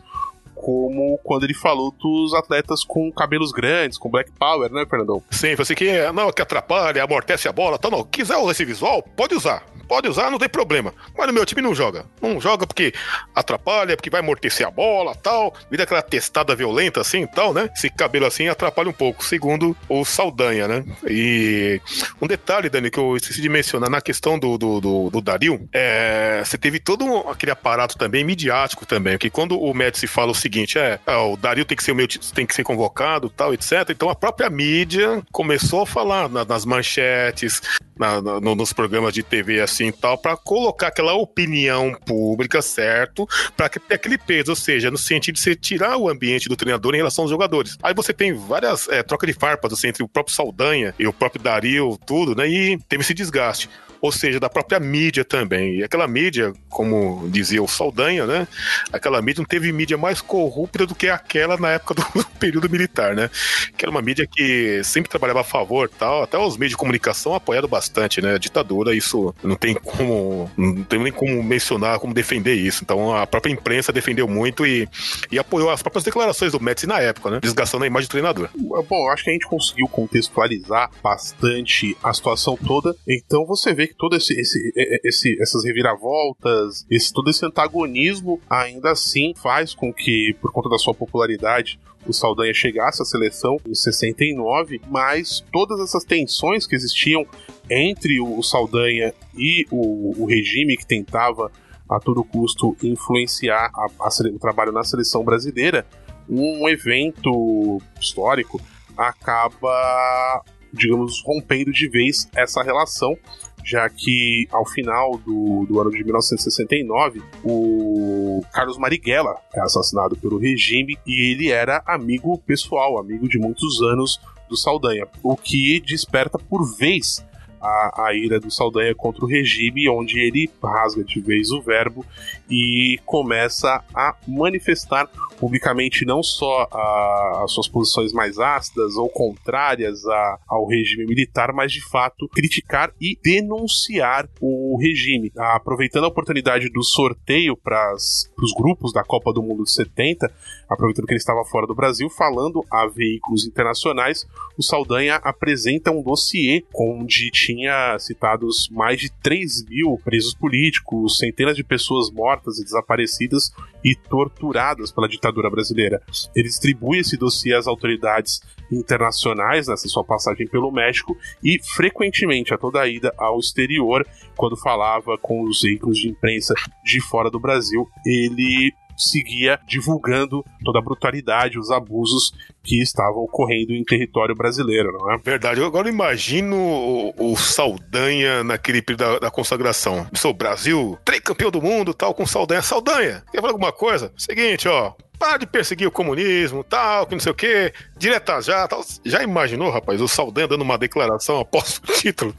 como quando ele falou dos atletas com cabelos grandes, com Black Power, né, Fernandão? Sim, você que não, que atrapalha, amortece a bola, tá não. Quiser usar esse visual, pode usar. Pode usar, não tem problema. Mas no meu time não joga. Não joga porque atrapalha, porque vai amortecer a bola, tal. Vira aquela testada violenta assim, tal, né? Esse cabelo assim atrapalha um pouco, segundo o Saldanha, né? E um detalhe, Dani, que eu esqueci de mencionar na questão do, do, do, do Dario, é, você teve todo aquele aparato também midiático também, que quando o Médici fala o seguinte seguinte: é, é, o Dario tem que ser o meu, tem que ser convocado, tal, etc. Então a própria mídia começou a falar na, nas manchetes, na, na, nos programas de TV assim tal, para colocar aquela opinião pública, certo? Para ter aquele peso, ou seja, no sentido de você tirar o ambiente do treinador em relação aos jogadores. Aí você tem várias é, trocas de farpas assim, entre o próprio Saldanha e o próprio Dario, tudo, né? E teve esse desgaste ou seja, da própria mídia também. E aquela mídia, como dizia o Saldanha, né? Aquela mídia não teve mídia mais corrupta do que aquela na época do, do período militar, né? Que era uma mídia que sempre trabalhava a favor tal, até os meios de comunicação apoiaram bastante, né? A ditadura, isso não tem como, não tem nem como mencionar, como defender isso. Então a própria imprensa defendeu muito e, e apoiou as próprias declarações do Médici na época, né? Desgastando a imagem do treinador. Bom, acho que a gente conseguiu contextualizar bastante a situação toda. Então você vê que todo esse, esse, esse, essas reviravoltas, esse, todo esse antagonismo ainda assim faz com que, por conta da sua popularidade, o Saldanha chegasse à seleção em 69, mas todas essas tensões que existiam entre o Saldanha e o, o regime que tentava a todo custo influenciar a, a, o trabalho na seleção brasileira, um evento histórico acaba, digamos, rompendo de vez essa relação, já que ao final do, do ano de 1969, o Carlos Marighella é assassinado pelo regime e ele era amigo pessoal, amigo de muitos anos do Saldanha, o que desperta por vez a, a ira do Saldanha contra o regime, onde ele rasga de vez o verbo e começa a manifestar publicamente não só a, as suas posições mais ácidas ou contrárias a, ao regime militar, mas de fato criticar e denunciar o regime. Aproveitando a oportunidade do sorteio para os grupos da Copa do Mundo de 70, aproveitando que ele estava fora do Brasil, falando a veículos internacionais, o Saldanha apresenta um dossiê onde tinha citados mais de 3 mil presos políticos, centenas de pessoas mortas e desaparecidas e torturadas pela ditadura brasileira. Ele distribui esse dossiê às autoridades internacionais nessa sua passagem pelo México e frequentemente a toda a ida ao exterior, quando falava com os veículos de imprensa de fora do Brasil, ele seguia divulgando toda a brutalidade, os abusos que estavam ocorrendo em território brasileiro, não é? Verdade. Eu agora imagino o, o Saldanha naquele período da, da consagração. Sou Brasil, tricampeão do mundo, tal, com Saldanha. Saldanha, quer falar alguma coisa? Seguinte, ó, para de perseguir o comunismo, tal, que não sei o quê, direta já, tal. Já imaginou, rapaz, o Saldanha dando uma declaração após o título?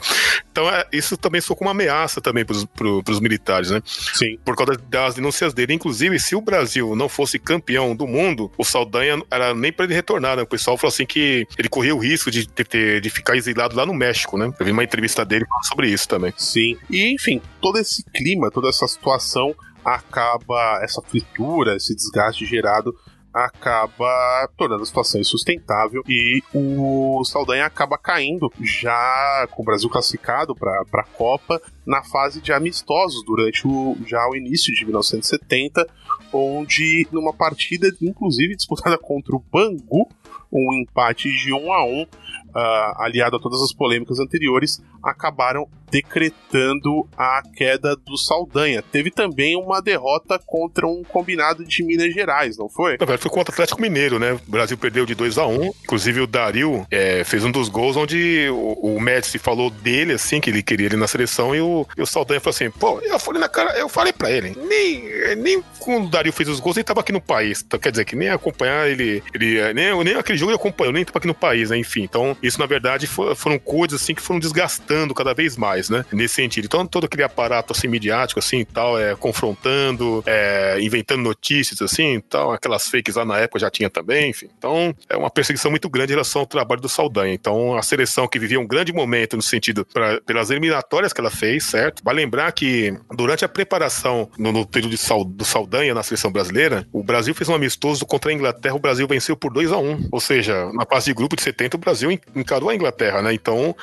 Então, é, isso também soou como uma ameaça também pro, pros militares, né? Sim. Por causa das denúncias dele. Inclusive, se o Brasil não fosse campeão do mundo, o Saldanha era nem para ele retornar, né? O pessoal falou assim que ele corria o risco de, de, de ficar exilado lá no México, né? Eu vi uma entrevista dele falando sobre isso também. Sim. E, enfim, todo esse clima, toda essa situação acaba essa fritura, esse desgaste gerado acaba tornando a situação insustentável e o Saldanha acaba caindo já com o Brasil classificado para a Copa na fase de amistosos durante o, já o início de 1970, onde numa partida inclusive disputada contra o Bangu, um empate de 1 a 1 uh, aliado a todas as polêmicas anteriores, acabaram decretando a queda do Saldanha. Teve também uma derrota contra um combinado de Minas Gerais, não foi? Na verdade, foi contra o Atlético Mineiro, né? O Brasil perdeu de 2 a 1 Inclusive, o Dario é, fez um dos gols onde o, o Médici falou dele, assim, que ele queria ele na seleção, e o, e o Saldanha falou assim: pô, eu falei na cara, eu falei pra ele, nem, nem quando o Dario fez os gols, ele tava aqui no país. Então, quer dizer, que nem acompanhar ele, ele nem, nem aquele jogo ele acompanhou, nem tava aqui no país, né? Enfim, então isso, na verdade, for, foram coisas assim que foram desgastando cada vez mais, né? Nesse sentido. Então, todo aquele aparato assim midiático, assim tal, é, confrontando, é, inventando notícias, assim tal, aquelas fakes lá na época já tinha também, enfim. Então, é uma perseguição muito grande em relação ao trabalho do Saldanha. Então, a seleção que vivia um grande momento no sentido pra, pelas eliminatórias que ela fez, certo? Vai lembrar que durante a preparação no, no período Sal, do Saldanha na seleção brasileira, o Brasil fez um amistoso contra a Inglaterra, o Brasil venceu por 2 a 1 Ou seja, na fase de grupo de 70, o Brasil encarou a Inglaterra, né? Então,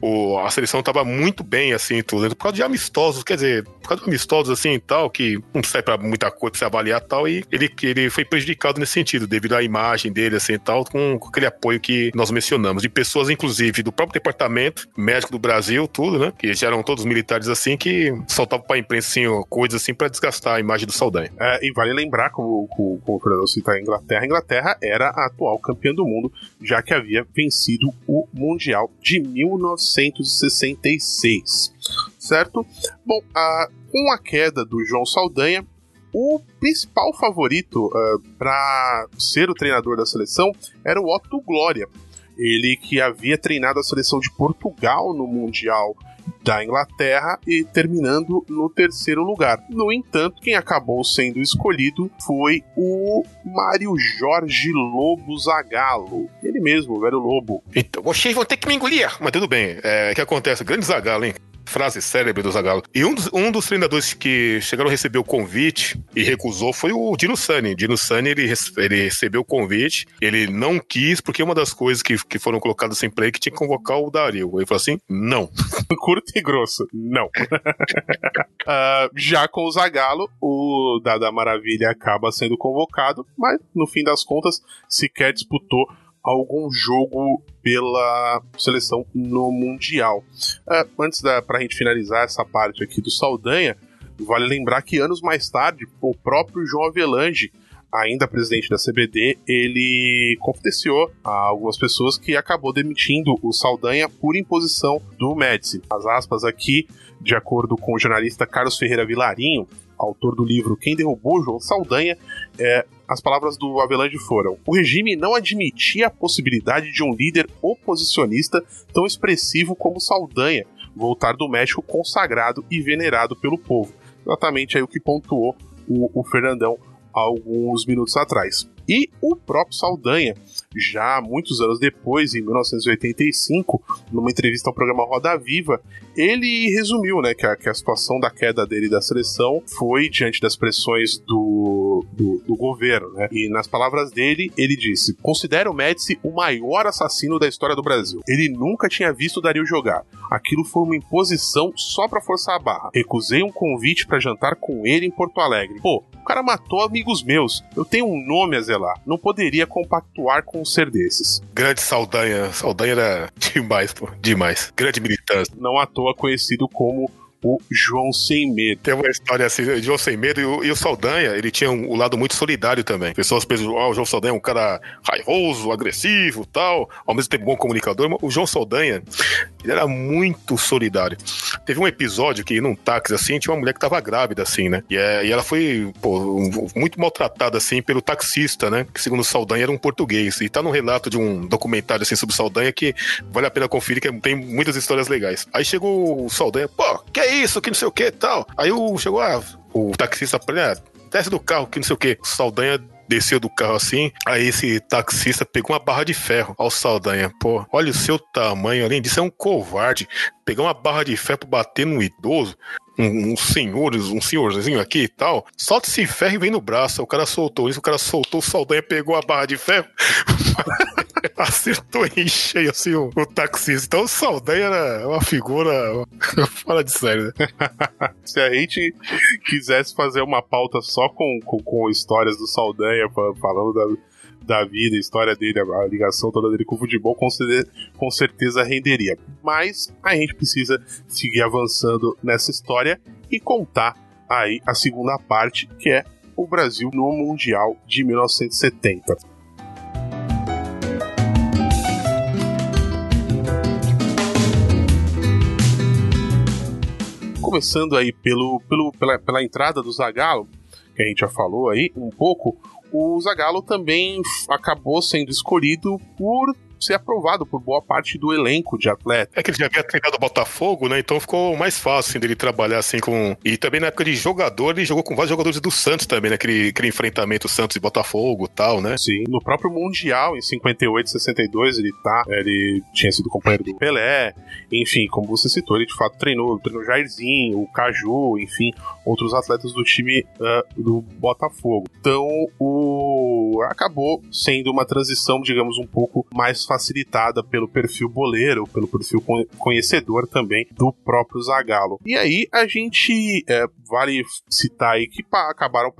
o, a seleção estava muito bem, assim, tudo, por causa de amistosos, quer dizer, por causa de amistosos, assim, e tal, que não serve para muita coisa pra se avaliar tal, e ele, ele foi prejudicado nesse sentido, devido à imagem dele, assim, tal, com, com aquele apoio que nós mencionamos, de pessoas, inclusive, do próprio departamento médico do Brasil, tudo, né? Que já eram todos militares, assim, que soltavam pra imprensa, assim, coisas, assim, para desgastar a imagem do Saldanha. É, e vale lembrar, como, como, como o Fernando cita a Inglaterra, a Inglaterra era a atual campeã do mundo, já que havia vencido o Mundial de 1966. Certo? Bom, com a queda do João Saldanha, o principal favorito uh, para ser o treinador da seleção era o Otto Glória. Ele que havia treinado a seleção de Portugal no Mundial da Inglaterra e terminando no terceiro lugar. No entanto, quem acabou sendo escolhido foi o Mário Jorge Lobo Zagallo. Ele mesmo, o velho Lobo. Então, vocês vão ter que me engolir. Mas tudo bem. É, que acontece? Grande Zagallo, hein? Frase célebre do Zagallo. E um dos, um dos treinadores que chegaram a receber o convite e recusou foi o Dino Sani. Dino Sani, ele, ele recebeu o convite, ele não quis, porque uma das coisas que, que foram colocadas em play é que tinha que convocar o Dario. Ele falou assim, não. Curto e grosso, não. uh, já com o Zagallo, o Dada Maravilha acaba sendo convocado, mas no fim das contas sequer disputou algum jogo pela seleção no Mundial. Uh, antes da pra gente finalizar essa parte aqui do Saldanha, vale lembrar que anos mais tarde, o próprio João Avelange ainda presidente da CBD, ele confidenciou a algumas pessoas que acabou demitindo o Saldanha por imposição do Médici. As aspas aqui, de acordo com o jornalista Carlos Ferreira Vilarinho, autor do livro Quem Derrubou João Saldanha, é, as palavras do Avelange foram: O regime não admitia a possibilidade de um líder oposicionista tão expressivo como Saldanha voltar do México consagrado e venerado pelo povo. Exatamente aí o que pontuou o, o Fernandão alguns minutos atrás. E o próprio Saldanha, já muitos anos depois, em 1985, numa entrevista ao programa Roda Viva, ele resumiu né, que, a, que a situação da queda dele da seleção foi diante das pressões do, do, do governo. Né? E nas palavras dele, ele disse: Considero o Médici o maior assassino da história do Brasil. Ele nunca tinha visto o Dario jogar. Aquilo foi uma imposição só para forçar a barra. Recusei um convite para jantar com ele em Porto Alegre. Pô, o cara matou amigos meus. Eu tenho um nome a zelar. Não poderia compactuar com ser desses. Grande Saldanha. Saldanha era demais, pô. Demais. Grande militância. Não à toa conhecido como o João Sem Medo. Tem uma história assim, o João Sem Medo e o, e o Saldanha, ele tinha um, um, lado muito solidário também. Pessoas pensam, ah, o João Saldanha é um cara raivoso, agressivo tal, ao mesmo tempo bom comunicador, o João Saldanha, ele era muito solidário. Teve um episódio que num táxi assim, tinha uma mulher que tava grávida assim, né? E, é, e ela foi, pô, muito maltratada assim pelo taxista, né? Que segundo Saldanha era um português. E tá no relato de um documentário assim sobre Saldanha que vale a pena conferir, que tem muitas histórias legais. Aí chegou o Saldanha, pô, que é isso, que não sei o que tal. Aí o, chegou ah, o taxista ah, desce do carro, que não sei o que. Saldanha desceu do carro assim, aí esse taxista pegou uma barra de ferro ao Saldanha. Pô, olha o seu tamanho, além disso é um covarde. Pegar uma barra de ferro pra bater num idoso, um, um senhor, um senhorzinho aqui e tal, solta esse ferro e vem no braço. O cara soltou isso, o cara soltou, o Saldanha pegou a barra de ferro. acertou em cheio assim o, o taxista. Então o Saldanha era uma figura fora de sério. Né? Se a gente quisesse fazer uma pauta só com, com, com histórias do Saldanha, falando da, da vida, a história dele, a ligação toda dele com o futebol, com com certeza renderia. Mas a gente precisa seguir avançando nessa história e contar aí a segunda parte, que é o Brasil no Mundial de 1970. Começando aí pelo, pelo, pela, pela entrada do Zagallo, que a gente já falou aí um pouco, o Zagallo também acabou sendo escolhido por ser aprovado por boa parte do elenco de atleta. É que ele já havia treinado o Botafogo, né? Então ficou mais fácil assim, dele trabalhar assim com. E também na época de jogador, ele jogou com vários jogadores do Santos também, naquele né? aquele enfrentamento Santos e Botafogo tal, né? Sim. No próprio Mundial, em 58, 62, ele tá. Ele tinha sido companheiro do Pelé. Enfim, como você citou, ele de fato treinou, treinou Jairzinho, o Caju, enfim, outros atletas do time uh, do Botafogo. Então, o acabou sendo uma transição, digamos, um pouco mais facilitada pelo perfil boleiro, pelo perfil conhecedor também do próprio Zagallo. E aí a gente é, vale citar aí que acabaram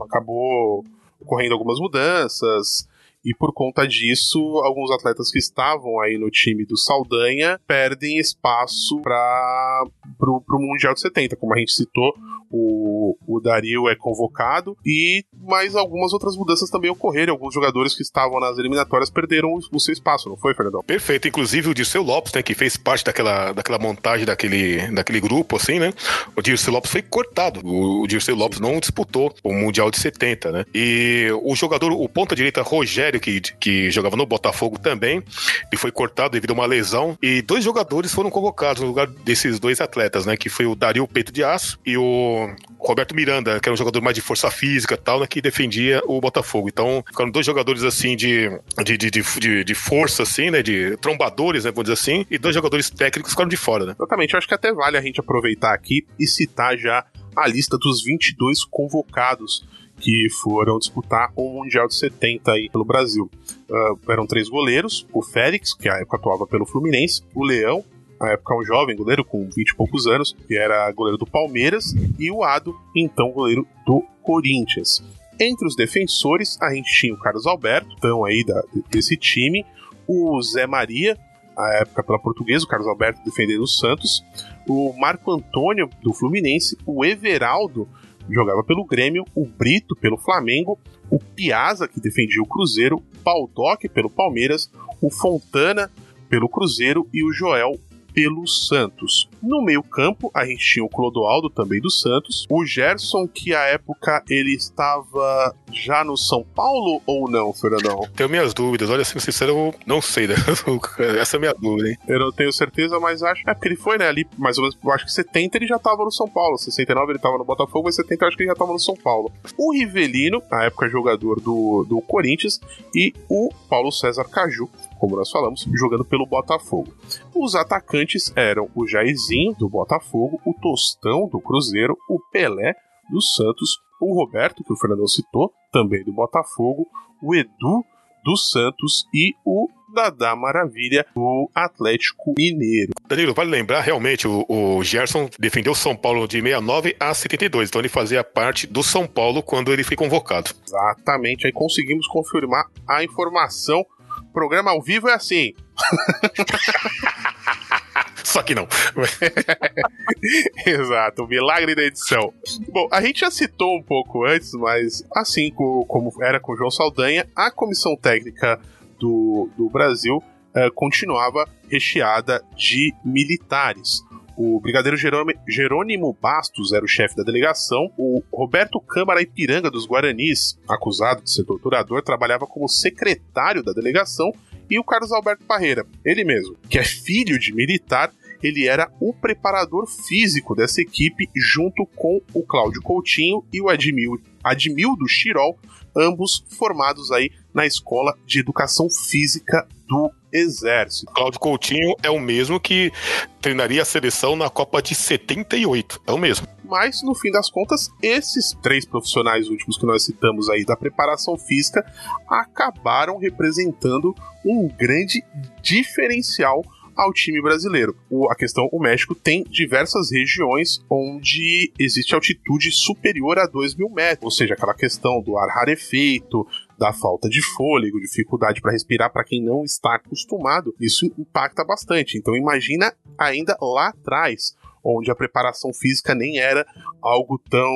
acabou ocorrendo algumas mudanças, e por conta disso, alguns atletas que estavam aí no time do Saldanha perdem espaço para o Mundial de 70, como a gente citou, o, o Dario é convocado e mais algumas outras mudanças também ocorreram. Alguns jogadores que estavam nas eliminatórias perderam o, seu espaço, não foi, Fernandão? Perfeito. Inclusive o Dirceu Lopes, né, que fez parte daquela, daquela montagem daquele, daquele grupo, assim, né? O Dirceu Lopes foi cortado. O, o Dirceu Lopes não disputou o Mundial de 70, né? E o jogador, o ponta-direita Rogério, que, que jogava no Botafogo também, ele foi cortado devido a uma lesão. E dois jogadores foram convocados no lugar desses dois atletas, né? Que foi o Dario Peito de Aço e o Roberto Miranda, que era um jogador mais de força física tal, né, que defendia o Botafogo. Então, ficaram dois jogadores assim de, de, de, de, de força, assim, né? De trombadores, né? Vamos dizer assim, e dois jogadores técnicos ficaram de fora, né? Exatamente, eu acho que até vale a gente aproveitar aqui e citar já a lista dos 22 convocados que foram disputar o Mundial de 70 aí pelo Brasil. Uh, eram três goleiros: o Félix, que à época atuava pelo Fluminense, o Leão, na época um jovem goleiro com 20 e poucos anos, que era goleiro do Palmeiras, e o Ado, então goleiro do Corinthians. Entre os defensores, a gente tinha o Carlos Alberto, então aí da, desse time, o Zé Maria, a época pela portuguesa, o Carlos Alberto defendendo o Santos, o Marco Antônio do Fluminense, o Everaldo jogava pelo Grêmio, o Brito pelo Flamengo, o Piazza que defendia o Cruzeiro, o Baldock pelo Palmeiras, o Fontana pelo Cruzeiro e o Joel pelo Santos. No meio-campo, a gente tinha o Clodoaldo também do Santos, o Gerson, que à época ele estava já no São Paulo ou não, Fernandão? Tenho minhas dúvidas, olha, sendo sincero, eu não sei, né? Essa é a minha dúvida, hein? Eu não tenho certeza, mas acho. É porque ele foi, né? Ali, mais ou menos, eu acho que 70 ele já estava no São Paulo. 69 ele estava no Botafogo, e 70 eu acho que ele já estava no São Paulo. O Rivelino, na época jogador do, do Corinthians, e o Paulo César Caju, como nós falamos, jogando pelo Botafogo. Os atacantes eram o Jairzinho, do Botafogo, o Tostão, do Cruzeiro, o Pelé, do Santos, o Roberto, que o Fernandão citou, também do Botafogo, o Edu, do Santos e o Dadá Maravilha, do Atlético Mineiro. Danilo, vale lembrar, realmente, o, o Gerson defendeu o São Paulo de 69 a 72, então ele fazia parte do São Paulo quando ele foi convocado. Exatamente, aí conseguimos confirmar a informação. Programa ao vivo é assim. Só que não. Exato, o milagre da edição. Bom, a gente já citou um pouco antes, mas assim co- como era com o João Saldanha, a comissão técnica do, do Brasil eh, continuava recheada de militares. O brigadeiro Jerônimo, Bastos era o chefe da delegação. O Roberto Câmara Ipiranga dos Guaranis, acusado de ser torturador, trabalhava como secretário da delegação. E o Carlos Alberto Parreira, ele mesmo, que é filho de militar, ele era o preparador físico dessa equipe, junto com o Cláudio Coutinho e o Admil, Admildo Chirol, ambos formados aí na Escola de Educação Física do Exército. Cláudio Coutinho é o mesmo que treinaria a seleção na Copa de 78. É o mesmo. Mas, no fim das contas, esses três profissionais últimos que nós citamos aí da preparação física acabaram representando um grande diferencial ao time brasileiro. O, a questão, o México tem diversas regiões onde existe altitude superior a 2 mil metros, ou seja, aquela questão do ar rarefeito, da falta de fôlego, dificuldade para respirar para quem não está acostumado, isso impacta bastante. Então imagina ainda lá atrás, onde a preparação física nem era algo tão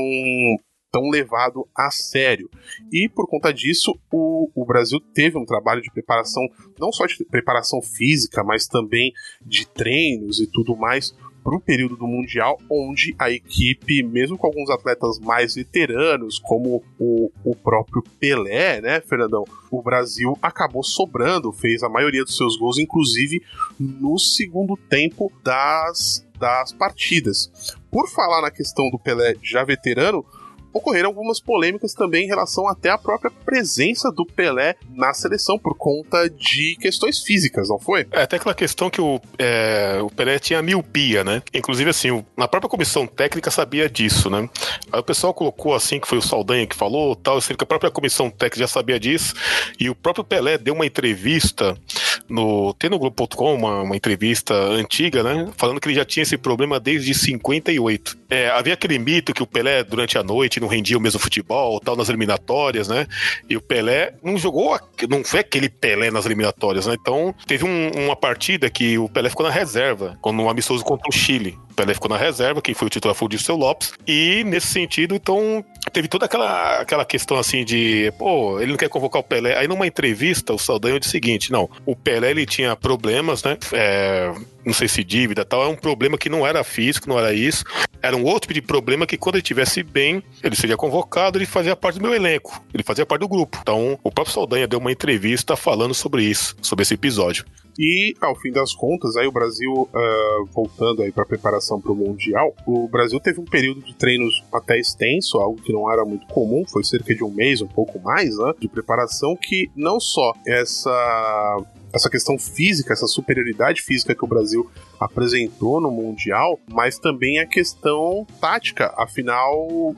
tão levado a sério. E por conta disso, o, o Brasil teve um trabalho de preparação, não só de preparação física, mas também de treinos e tudo mais para o período do Mundial, onde a equipe, mesmo com alguns atletas mais veteranos, como o, o próprio Pelé, né, Fernandão? O Brasil acabou sobrando, fez a maioria dos seus gols, inclusive no segundo tempo das, das partidas. Por falar na questão do Pelé já veterano, ocorreram algumas polêmicas também em relação até à própria presença do Pelé na seleção por conta de questões físicas, não foi? É até aquela questão que o, é, o Pelé tinha miopia, né? Inclusive, assim, na própria comissão técnica sabia disso, né? Aí o pessoal colocou assim, que foi o Saldanha que falou, tal, assim, que a própria comissão técnica já sabia disso, e o próprio Pelé deu uma entrevista no tem Globo.com, uma, uma entrevista antiga, né? Falando que ele já tinha esse problema desde 58. É, havia aquele mito que o Pelé, durante a noite, não rendia o mesmo futebol, tal, nas eliminatórias, né? E o Pelé não jogou, não foi aquele Pelé nas eliminatórias, né? Então, teve um- uma partida que o Pelé ficou na reserva, quando um amistoso contra o Chile. O Pelé ficou na reserva, quem foi o titular foi o Dirceu Lopes. E nesse sentido, então, teve toda aquela, aquela questão assim de, pô, ele não quer convocar o Pelé. Aí numa entrevista, o Saldanha disse o seguinte: não, o Pelé ele tinha problemas, né? É, não sei se dívida tal, é um problema que não era físico, não era isso. Era um outro tipo de problema que quando ele estivesse bem, ele seria convocado, ele fazia parte do meu elenco, ele fazia parte do grupo. Então, o próprio Saldanha deu uma entrevista falando sobre isso, sobre esse episódio. E, ao fim das contas, aí o Brasil, ah, voltando aí para a preparação para o Mundial, o Brasil teve um período de treinos até extenso, algo que não era muito comum, foi cerca de um mês, um pouco mais, né, de preparação, que não só essa essa questão física, essa superioridade física que o Brasil apresentou no Mundial, mas também a questão tática. Afinal,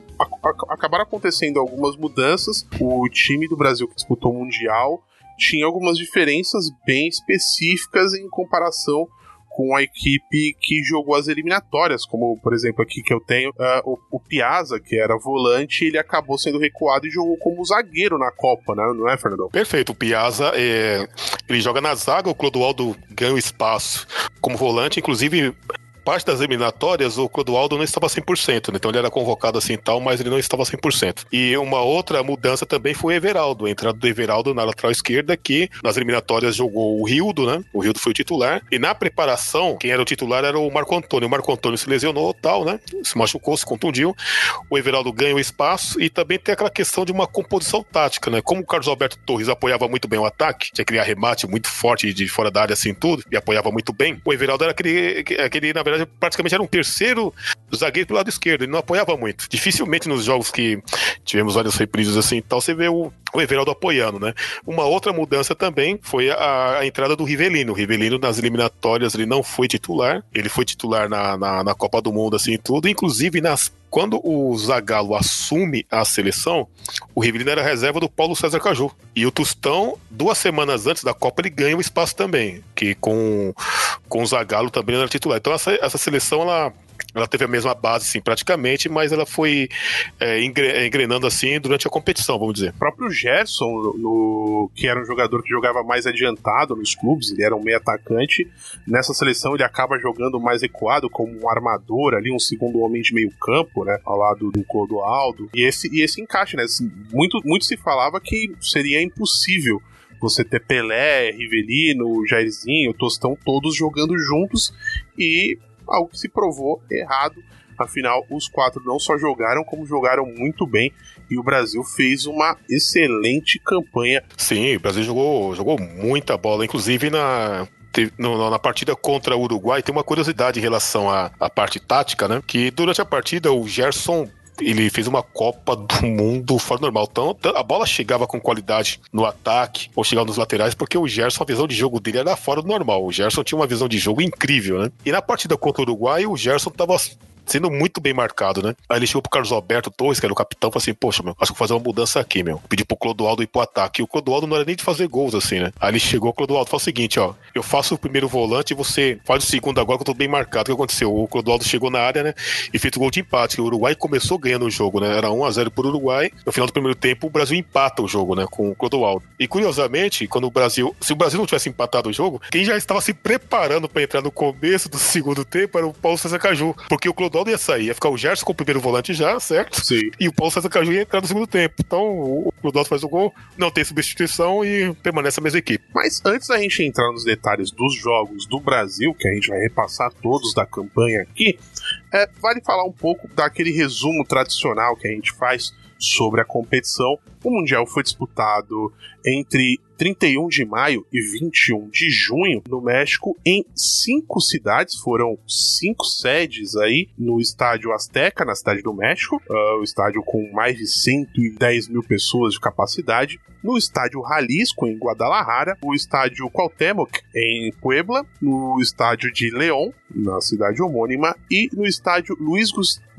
acabaram acontecendo algumas mudanças. O time do Brasil que disputou o Mundial tinha algumas diferenças bem específicas em comparação com a equipe que jogou as eliminatórias, como por exemplo aqui que eu tenho uh, o, o Piazza, que era volante, ele acabou sendo recuado e jogou como zagueiro na Copa, né? Não é, Fernando? Perfeito. O Piazza, é, ele joga na zaga, o Clodoaldo ganha o espaço como volante, inclusive parte das eliminatórias, o Clodoaldo não estava 100%, né? então ele era convocado assim e tal, mas ele não estava 100%. E uma outra mudança também foi o Everaldo, a entrada do Everaldo na lateral esquerda, que nas eliminatórias jogou o Rildo, né? O Rildo foi o titular. E na preparação, quem era o titular era o Marco Antônio. O Marco Antônio se lesionou tal, né? Se machucou, se contundiu. O Everaldo ganha o espaço e também tem aquela questão de uma composição tática, né? Como o Carlos Alberto Torres apoiava muito bem o ataque, tinha aquele arremate muito forte de fora da área assim tudo, e apoiava muito bem, o Everaldo era aquele, aquele na verdade, praticamente era um terceiro zagueiro pelo lado esquerdo. Ele não apoiava muito. Dificilmente nos jogos que tivemos vários reprises assim e tal, você vê o, o Everaldo apoiando, né? Uma outra mudança também foi a, a, entrada do Rivelino. O Rivelino nas eliminatórias ele não foi titular. Ele foi titular na, na, na Copa do Mundo, assim, tudo. Inclusive nas quando o Zagallo assume a seleção, o Rivelino era reserva do Paulo César Caju. E o Tostão, duas semanas antes da Copa, ele ganha o espaço também, que com, com o Zagallo também era titular. Então essa, essa seleção, ela ela teve a mesma base, sim, praticamente, mas ela foi é, engrenando assim durante a competição, vamos dizer. O próprio Gerson, no, que era um jogador que jogava mais adiantado nos clubes, ele era um meio atacante. Nessa seleção ele acaba jogando mais equado, como um armador ali, um segundo homem de meio campo, né? Ao lado do Clodoaldo. E esse, e esse encaixe, né? Assim, muito, muito se falava que seria impossível você ter Pelé, Rivelino, Jairzinho, Tostão, todos jogando juntos e algo que se provou errado. Afinal, os quatro não só jogaram, como jogaram muito bem. E o Brasil fez uma excelente campanha. Sim, o Brasil jogou, jogou muita bola, inclusive na, na partida contra o Uruguai, tem uma curiosidade em relação à, à parte tática, né? Que durante a partida o Gerson ele fez uma Copa do Mundo fora normal. Então, a bola chegava com qualidade no ataque ou chegava nos laterais, porque o Gerson, a visão de jogo dele era fora do normal. O Gerson tinha uma visão de jogo incrível, né? E na partida contra o Uruguai, o Gerson tava sendo muito bem marcado, né? Aí ele chegou pro Carlos Alberto Torres, que era o capitão, falou assim: Poxa, meu, acho que vou fazer uma mudança aqui, meu. Pedi pro Clodoaldo ir pro ataque. E o Clodoaldo não era nem de fazer gols, assim, né? Aí ele chegou, o Clodoaldo falou o seguinte: Ó, eu faço o primeiro volante e você faz o segundo agora que eu tô bem marcado. O que aconteceu? O Clodoaldo chegou na área, né? E fez o gol de empate. O Uruguai começou ganhando o jogo, né? Era 1x0 pro Uruguai. No final do primeiro tempo, o Brasil empata o jogo, né? Com o Clodoaldo. E curiosamente, quando o Brasil. Se o Brasil não tivesse empatado o jogo, quem já estava se preparando para entrar no começo do segundo tempo era o Paulo César Caju. Porque o Clodoaldo ia sair, ia ficar o Gerson com o primeiro volante já, certo? Sim. E o Paulo César Caju ia entrar no segundo tempo. Então o Clodoaldo faz o gol, não tem substituição e permanece a mesma equipe. Mas antes da gente entrar nos detalhes dos jogos do Brasil, que a gente vai repassar todos da campanha aqui, é, vale falar um pouco daquele resumo tradicional que a gente faz sobre a competição. O Mundial foi disputado entre 31 de maio e 21 de junho no México em cinco cidades. Foram cinco sedes aí no estádio Azteca, na cidade do México, uh, o estádio com mais de 110 mil pessoas de capacidade. No estádio Jalisco, em Guadalajara, o estádio Cuauhtémoc, em Puebla, no estádio de León, na cidade homônima, e no estádio Luiz,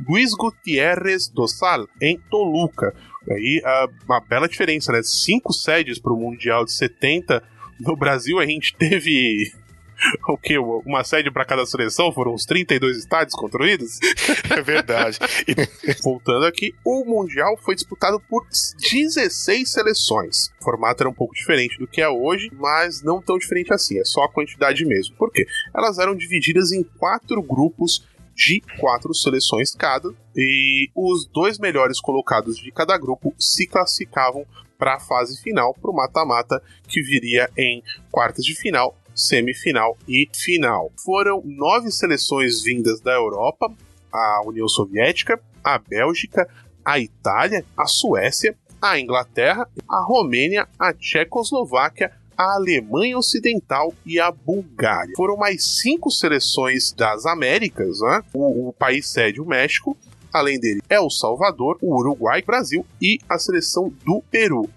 Luiz Gutierrez do Sal, em Toluca. Aí uma bela diferença, né? Cinco sedes para o Mundial de 70. No Brasil a gente teve o que? Uma sede para cada seleção? Foram uns 32 estádios construídos? É verdade. E, voltando aqui, o Mundial foi disputado por 16 seleções. O formato era um pouco diferente do que é hoje, mas não tão diferente assim, é só a quantidade mesmo. Por quê? Elas eram divididas em quatro grupos de quatro seleções cada, e os dois melhores colocados de cada grupo se classificavam para a fase final, para o mata-mata, que viria em quartas de final, semifinal e final. Foram nove seleções vindas da Europa, a União Soviética, a Bélgica, a Itália, a Suécia, a Inglaterra, a Romênia, a Tchecoslováquia, a Alemanha Ocidental e a Bulgária. Foram mais cinco seleções das Américas, né? o, o país sede, o México, além dele, é o Salvador, o Uruguai, Brasil e a seleção do Peru.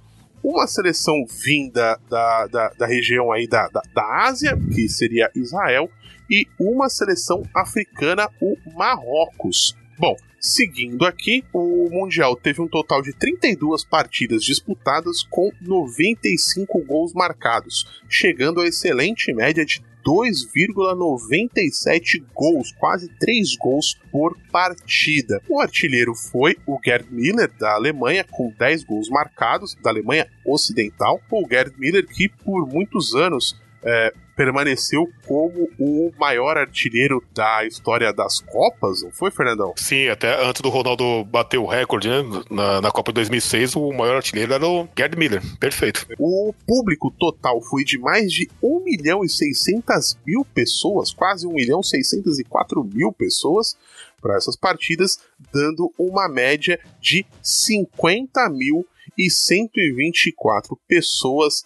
Uma seleção vinda da, da, da região aí da, da, da Ásia, que seria Israel, e uma seleção africana, o Marrocos. Bom, Seguindo aqui, o Mundial teve um total de 32 partidas disputadas com 95 gols marcados, chegando a excelente média de 2,97 gols, quase 3 gols por partida. O artilheiro foi o Gerd Miller, da Alemanha, com 10 gols marcados, da Alemanha Ocidental. O Gerd Miller, que por muitos anos é, permaneceu como o maior artilheiro da história das Copas, não foi, Fernandão? Sim, até antes do Ronaldo bater o recorde né, na, na Copa de 2006, o maior artilheiro era o Gerd Miller. Perfeito. O público total foi de mais de 1 milhão e 600 mil pessoas, quase 1 milhão e 604 mil pessoas para essas partidas, dando uma média de 50 mil e 124 pessoas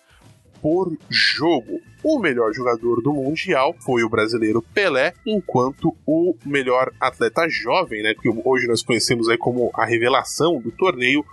por jogo. O melhor jogador do Mundial foi o brasileiro Pelé, enquanto o melhor atleta jovem, né, que hoje nós conhecemos aí como a revelação do torneio,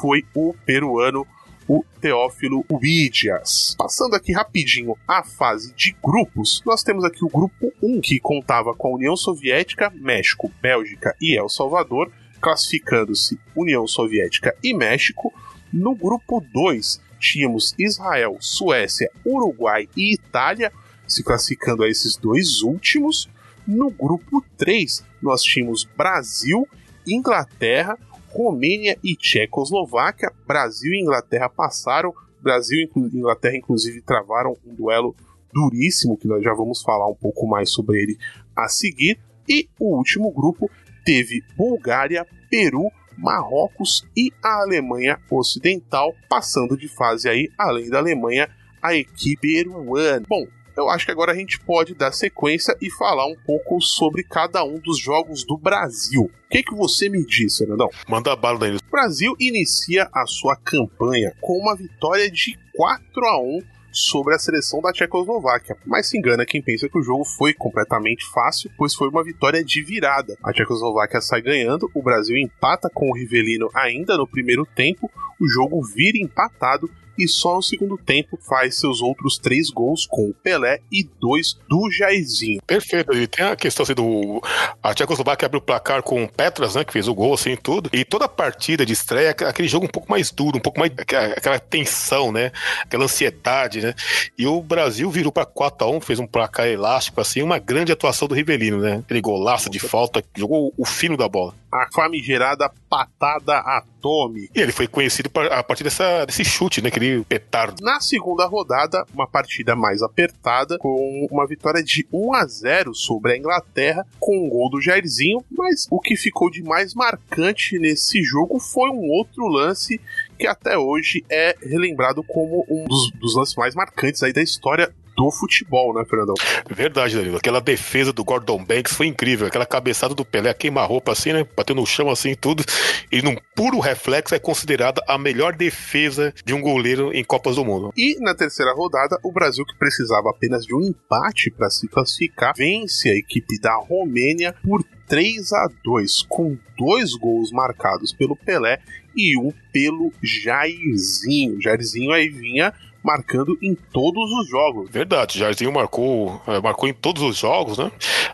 foi o peruano o Teófilo Uídias. Passando aqui rapidinho a fase de grupos, nós temos aqui o grupo 1, que contava com a União Soviética, México, Bélgica e El Salvador, classificando-se União Soviética e México. No grupo 2, tínhamos Israel, Suécia, Uruguai e Itália, se classificando a esses dois últimos. No grupo 3, nós tínhamos Brasil, Inglaterra, Romênia e Tchecoslováquia. Brasil e Inglaterra passaram. Brasil e Inglaterra, inclusive, travaram um duelo duríssimo, que nós já vamos falar um pouco mais sobre ele a seguir. E o último grupo teve Bulgária, Peru, Marrocos e a Alemanha Ocidental, passando de fase aí, além da Alemanha, a equipe peruana. Bom, eu acho que agora a gente pode dar sequência e falar um pouco sobre cada um dos jogos do Brasil. O que, que você me diz, Fernandão? Manda bala daí. O Brasil inicia a sua campanha com uma vitória de 4 a 1 sobre a seleção da Tchecoslováquia. Mas se engana quem pensa que o jogo foi completamente fácil, pois foi uma vitória de virada. A Tchecoslováquia sai ganhando, o Brasil empata com o Rivelino ainda no primeiro tempo, o jogo vira empatado e só no segundo tempo faz seus outros três gols com o Pelé e dois do Jairzinho. Perfeito, e tem a questão assim do. A Tchecoslováquia abriu o placar com o Petras, né? Que fez o gol, assim, tudo. E toda a partida de estreia, aquele jogo um pouco mais duro, um pouco mais. aquela tensão, né? Aquela ansiedade, né? E o Brasil virou para 4x1, fez um placar elástico, assim, uma grande atuação do Rivelino, né? Aquele golaço de falta, jogou o fino da bola. A famigerada patada atômica. E ele foi conhecido a partir dessa, desse chute, né? Petardo. Na segunda rodada, uma partida mais apertada, com uma vitória de 1 a 0 sobre a Inglaterra, com um gol do Jairzinho, mas o que ficou de mais marcante nesse jogo foi um outro lance que até hoje é relembrado como um dos, dos lances mais marcantes aí da história do futebol, né, Fernandão? Verdade, Danilo. Aquela defesa do Gordon Banks foi incrível. Aquela cabeçada do Pelé, queima-roupa assim, né? Bateu no chão assim tudo. E num puro reflexo é considerada a melhor defesa de um goleiro em Copas do Mundo. E na terceira rodada, o Brasil, que precisava apenas de um empate para se classificar, vence a equipe da Romênia por 3 a 2 com dois gols marcados pelo Pelé e um pelo Jairzinho. Jairzinho aí vinha marcando em todos os jogos. Verdade, Jairzinho marcou, é, marcou em todos os jogos, né?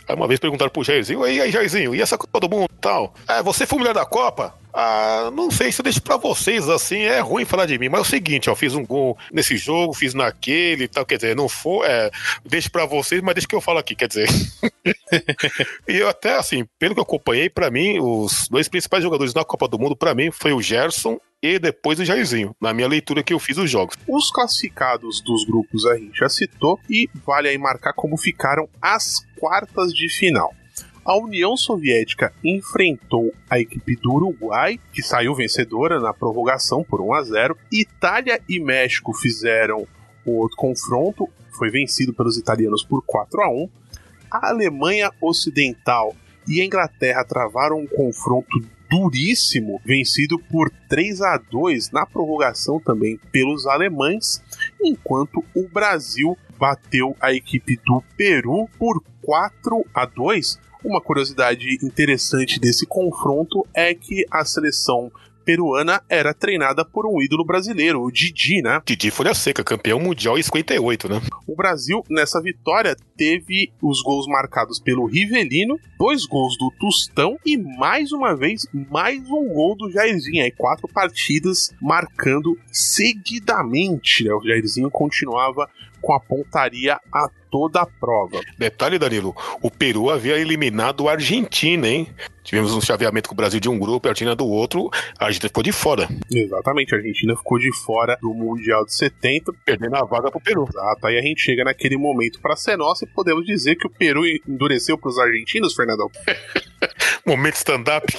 Aí uma vez perguntaram pro Jairzinho, e aí, Jairzinho, e essa Copa do Mundo tal? É, você foi mulher da Copa? Ah, não sei se eu deixo pra vocês assim, é ruim falar de mim, mas é o seguinte, ó, fiz um gol nesse jogo, fiz naquele e tal, quer dizer, não for, é, deixo pra vocês, mas deixa que eu falo aqui, quer dizer. e eu até, assim, pelo que eu acompanhei, para mim, os dois principais jogadores na Copa do Mundo, para mim, foi o Gerson e depois o Jairzinho, na minha leitura que eu fiz os jogos. Os classificados dos grupos a gente já citou e vale aí marcar como ficaram as quartas de final. A União Soviética enfrentou a equipe do Uruguai, que saiu vencedora na prorrogação por 1 a 0. Itália e México fizeram o outro confronto, foi vencido pelos italianos por 4 a 1. A Alemanha Ocidental e a Inglaterra travaram um confronto duríssimo, vencido por 3 a 2 na prorrogação também pelos alemães, enquanto o Brasil bateu a equipe do Peru por 4 a 2 uma curiosidade interessante desse confronto é que a seleção peruana era treinada por um ídolo brasileiro, o Didi, né? Didi Folha Seca, campeão mundial em 58, né? O Brasil, nessa vitória, teve os gols marcados pelo Rivelino, dois gols do Tustão e, mais uma vez, mais um gol do Jairzinho. Aí, quatro partidas marcando seguidamente, né? O Jairzinho continuava com a pontaria a toda a prova. Detalhe, Danilo, o Peru havia eliminado a Argentina, hein? Tivemos um chaveamento com o Brasil de um grupo e a Argentina do outro. A Argentina ficou de fora, Exatamente, a Argentina ficou de fora do Mundial de 70. perdendo a vaga pro Peru. Exato, aí a gente chega naquele momento para ser nossa e podemos dizer que o Peru endureceu para os argentinos, Fernandão. Momento stand-up.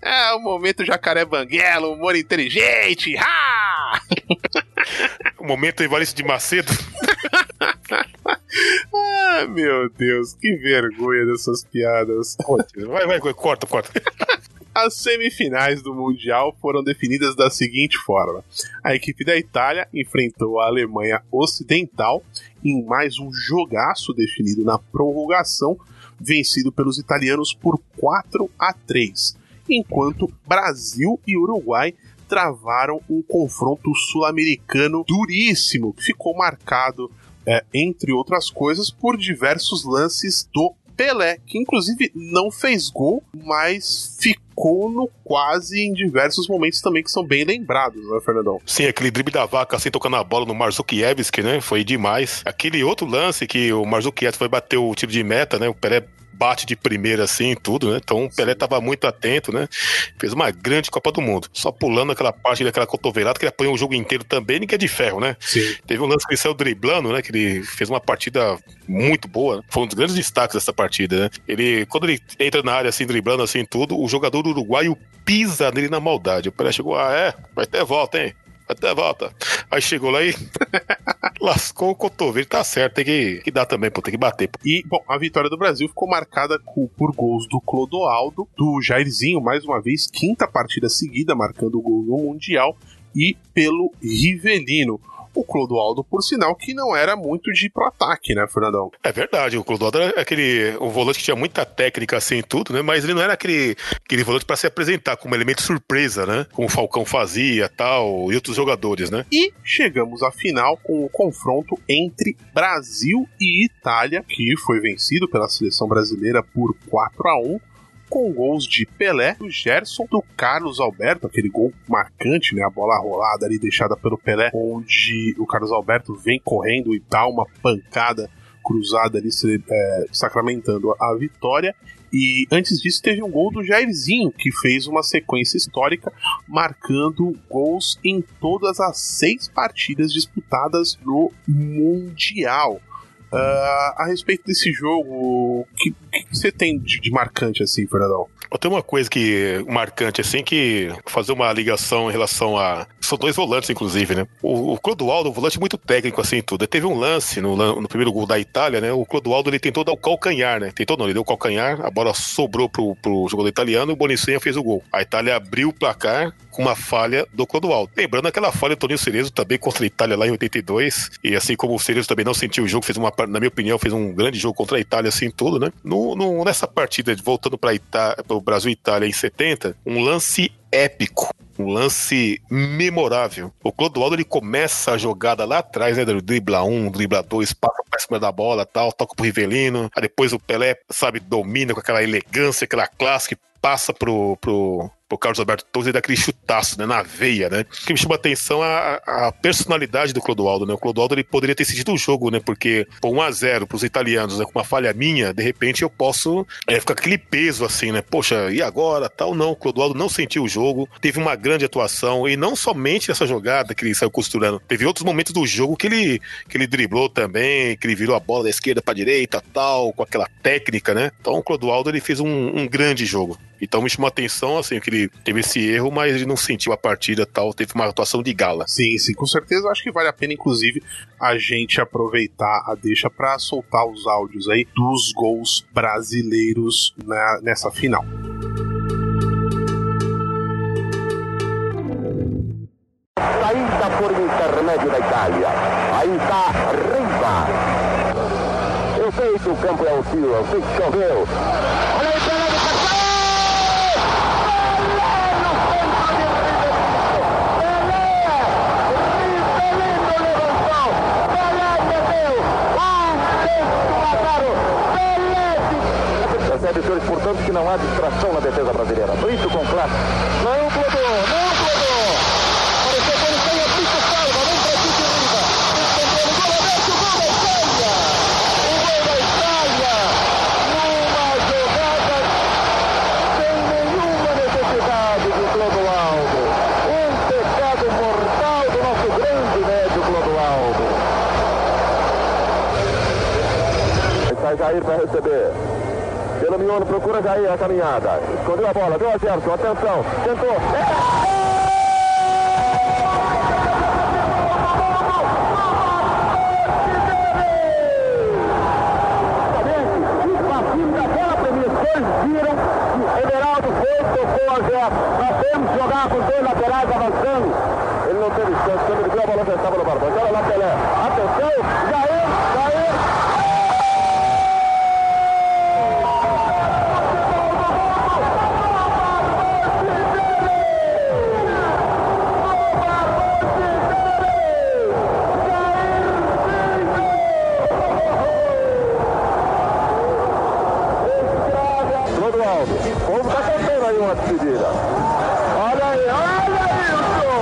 É o momento jacaré banguela, humor inteligente. Ha! O momento Evaristo de Macedo. Ah, meu Deus, que vergonha dessas piadas. Vai, vai, corta, corta. As semifinais do Mundial foram definidas da seguinte forma: a equipe da Itália enfrentou a Alemanha Ocidental em mais um jogaço definido na prorrogação, vencido pelos italianos por 4 a 3, enquanto Brasil e Uruguai travaram um confronto sul-americano duríssimo, que ficou marcado, é, entre outras coisas, por diversos lances do Pelé, que inclusive não fez gol, mas ficou no quase em diversos momentos também que são bem lembrados, né, Fernandão? Sim, aquele drible da vaca assim tocando a bola no Marzukiewicz, né? Foi demais. Aquele outro lance que o Marzukiewicz foi bater o tiro de meta, né? O Pelé bate de primeira assim e tudo, né? Então o Pelé tava muito atento, né? Fez uma grande Copa do Mundo. Só pulando aquela parte daquela cotovelada que ele apanhou o jogo inteiro também, ninguém é de ferro, né? Sim. Teve um lance que ele saiu driblando, né? Que ele fez uma partida muito boa. Foi um dos grandes destaques dessa partida, né? Ele, quando ele entra na área assim, driblando assim tudo, o jogador uruguaio pisa nele na maldade. O Pelé chegou, ah, é? Vai ter volta, hein? Vai ter volta. Aí chegou lá e lascou o cotovelo. Tá certo, tem que, que dar também, pô, tem que bater. Pô. E, bom, a vitória do Brasil ficou marcada por gols do Clodoaldo, do Jairzinho, mais uma vez, quinta partida seguida, marcando o gol no Mundial, e pelo Rivelino. O Clodoaldo, por sinal, que não era muito de ir pro ataque, né, Fernandão? É verdade, o Clodoaldo era aquele um volante que tinha muita técnica assim e tudo, né? Mas ele não era aquele, aquele volante pra se apresentar como elemento surpresa, né? Como o Falcão fazia tal, e outros jogadores, né? E chegamos à final com o confronto entre Brasil e Itália, que foi vencido pela seleção brasileira por 4 a 1 com gols de Pelé, do Gerson, do Carlos Alberto, aquele gol marcante, né? A bola rolada ali deixada pelo Pelé, onde o Carlos Alberto vem correndo e dá uma pancada cruzada ali, é, sacramentando a vitória. E antes disso teve um gol do Jairzinho, que fez uma sequência histórica, marcando gols em todas as seis partidas disputadas no Mundial. Ah, a respeito desse jogo, o que, que você tem de, de marcante assim, Fernandão? Tem uma coisa que marcante, assim, que fazer uma ligação em relação a. São dois volantes, inclusive, né? O, o Clodoaldo, um volante muito técnico, assim, tudo. Teve um lance no, no primeiro gol da Itália, né? O Clodoaldo ele tentou dar o calcanhar, né? Tentou não, ele deu o calcanhar, a bola sobrou pro, pro jogador italiano e o Bonicenha fez o gol. A Itália abriu o placar com uma falha do Clodoaldo. Lembrando aquela falha do Toninho Cerezo também contra a Itália lá em 82. E assim como o Cerezo também não sentiu o jogo, fez uma, na minha opinião, fez um grande jogo contra a Itália, assim, tudo, né? No, no- nessa partida, voltando para o Brasil e Itália em 70, um lance épico. Um lance memorável. O Clodoaldo ele começa a jogada lá atrás, né? Dribla um, dribla dois, passa pra cima da bola tal, toca pro Rivelino. Aí depois o Pelé, sabe, domina com aquela elegância, aquela classe que passa pro, pro, pro Carlos Alberto Torres e dá aquele chutaço, né? Na veia, né? O que me chama a atenção é a, a personalidade do Clodoaldo, né? O Clodoaldo ele poderia ter sentido o jogo, né? Porque pô, 1x0 pros italianos, né? Com uma falha minha, de repente eu posso é, ficar aquele peso assim, né? Poxa, e agora? Tal, não. O Clodoaldo não sentiu o jogo, teve uma grande atuação e não somente essa jogada que ele saiu costurando, teve outros momentos do jogo que ele, que ele driblou também, que ele virou a bola da esquerda pra direita, tal, com aquela técnica, né? Então o Clodoaldo ele fez um, um grande jogo. Então me chamou a atenção, assim, que ele teve esse erro, mas ele não sentiu a partida tal, teve uma atuação de gala. Sim, sim, com certeza. Acho que vale a pena, inclusive, a gente aproveitar a deixa para soltar os áudios aí dos gols brasileiros na- nessa final. Saída por intermédio da Itália. Aí está Riva. Eu sei que o campo é hostil, eu sei que choveu. Olha percebe, portanto, que não há distração na defesa brasileira. Brito com classe. Não flodou, não flodou. Pareceu que ele tem a Brito salva, vem para aqui de riba. Descontrole, gol aberto, gol da Itália. O gol da Itália. Numa jogada sem nenhuma necessidade de Clodoaldo. Um pecado mortal do nosso grande médio Clodoaldo. vai Jair para receber. Pelo miolo procura Jair a caminhada. Escondeu a bola, deu a Gerson, atenção, tentou. Everaldo foi, tocou a Zé. Nós temos que jogar com avançando. Ele não teve chance, quando ele a bola já estava no barbante. Olha lá, Pelé. Atenção, Jair, Jair. Clodoaldo. O povo tá uma despedida. Olha aí, olha isso!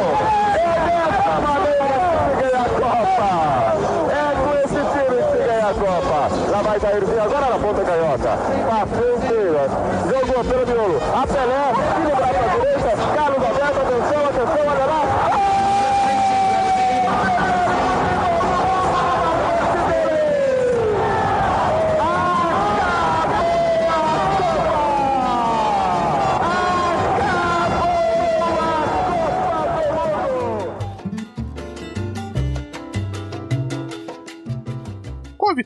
É dessa maneira que se ganha a Copa! É com esse time que se ganha a Copa! Lá vai Jairzinho agora na ponta canhota. Passou inteira. Jogou pelo miolo. A Pelé, tira para a direita. Carlos Alberto, atenção, atenção, olha lá.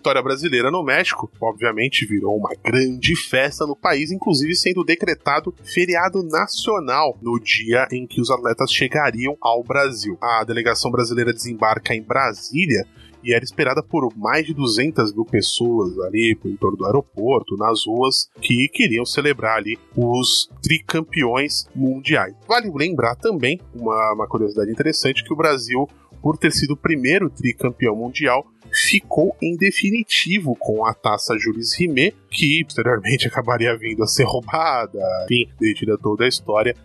Vitória brasileira no México, obviamente virou uma grande festa no país, inclusive sendo decretado feriado nacional no dia em que os atletas chegariam ao Brasil. A delegação brasileira desembarca em Brasília e era esperada por mais de 200 mil pessoas ali em torno do aeroporto, nas ruas, que queriam celebrar ali os tricampeões mundiais. Vale lembrar também uma, uma curiosidade interessante que o Brasil, por ter sido o primeiro tricampeão mundial, ficou em definitivo com a taça Jules Rimet, que posteriormente acabaria vindo a ser roubada, enfim, detida toda a história.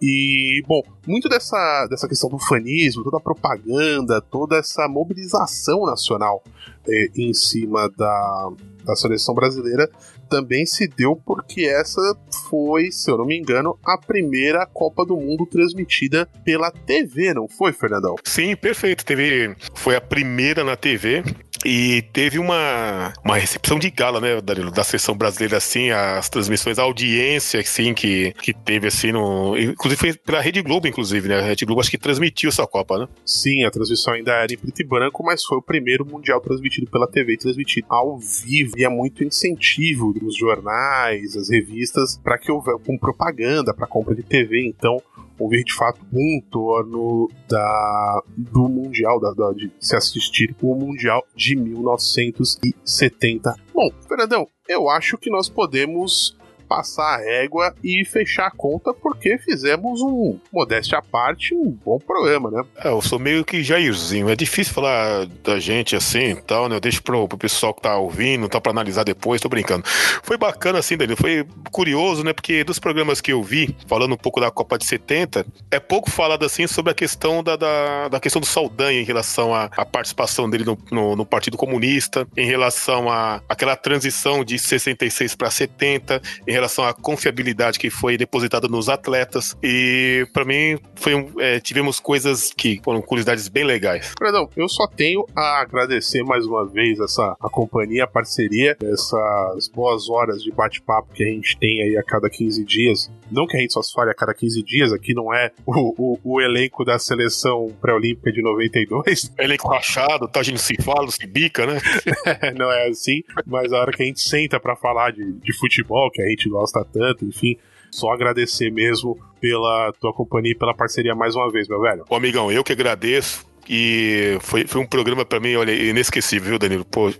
E, bom, muito dessa, dessa questão do fanismo, toda a propaganda, toda essa mobilização nacional eh, em cima da, da seleção brasileira também se deu porque essa foi, se eu não me engano, a primeira Copa do Mundo transmitida pela TV, não foi, Fernandão? Sim, perfeito. Teve, foi a primeira na TV e teve uma, uma recepção de gala, né, Danilo, da seleção brasileira, assim, as transmissões, a audiência, assim, que, que teve, assim, no... Inclusive foi pela Rede Globo, inclusive, né? A Rede Globo acho que transmitiu essa Copa, né? Sim, a transmissão ainda era em preto e branco, mas foi o primeiro Mundial transmitido pela TV, transmitido ao vivo. E é muito incentivo dos jornais, as revistas, para que houver com propaganda, para compra de TV. Então, houve de fato um torno da, do Mundial, da, da- de se assistir o Mundial de 1970. Bom, Fernandão, eu acho que nós podemos passar a régua e fechar a conta porque fizemos um, modéstia à parte, um bom programa, né? É, eu sou meio que Jairzinho. É difícil falar da gente assim e tal, né? Eu deixo pro, pro pessoal que tá ouvindo, tá pra analisar depois, tô brincando. Foi bacana assim, Danilo. Foi curioso, né? Porque dos programas que eu vi, falando um pouco da Copa de 70, é pouco falado assim sobre a questão da, da, da questão do Saldanha em relação à, à participação dele no, no, no Partido Comunista, em relação à aquela transição de 66 para 70, em relação à confiabilidade que foi depositada nos atletas. E pra mim foi um, é, tivemos coisas que foram curiosidades bem legais. Fernandão, eu só tenho a agradecer mais uma vez essa a companhia, a parceria, essas boas horas de bate-papo que a gente tem aí a cada 15 dias. Não que a gente só se fale a cada 15 dias, aqui não é o, o, o elenco da seleção pré-olímpica de 92, Elenco rachado, tá, a gente se fala, se bica, né? não é assim, mas a hora que a gente senta pra falar de, de futebol, que a gente gosta tanto, enfim, só agradecer mesmo pela tua companhia e pela parceria mais uma vez, meu velho. Ô, amigão, eu que agradeço. E foi, foi um programa pra mim, olha, inesquecível, viu, Danilo? Pô,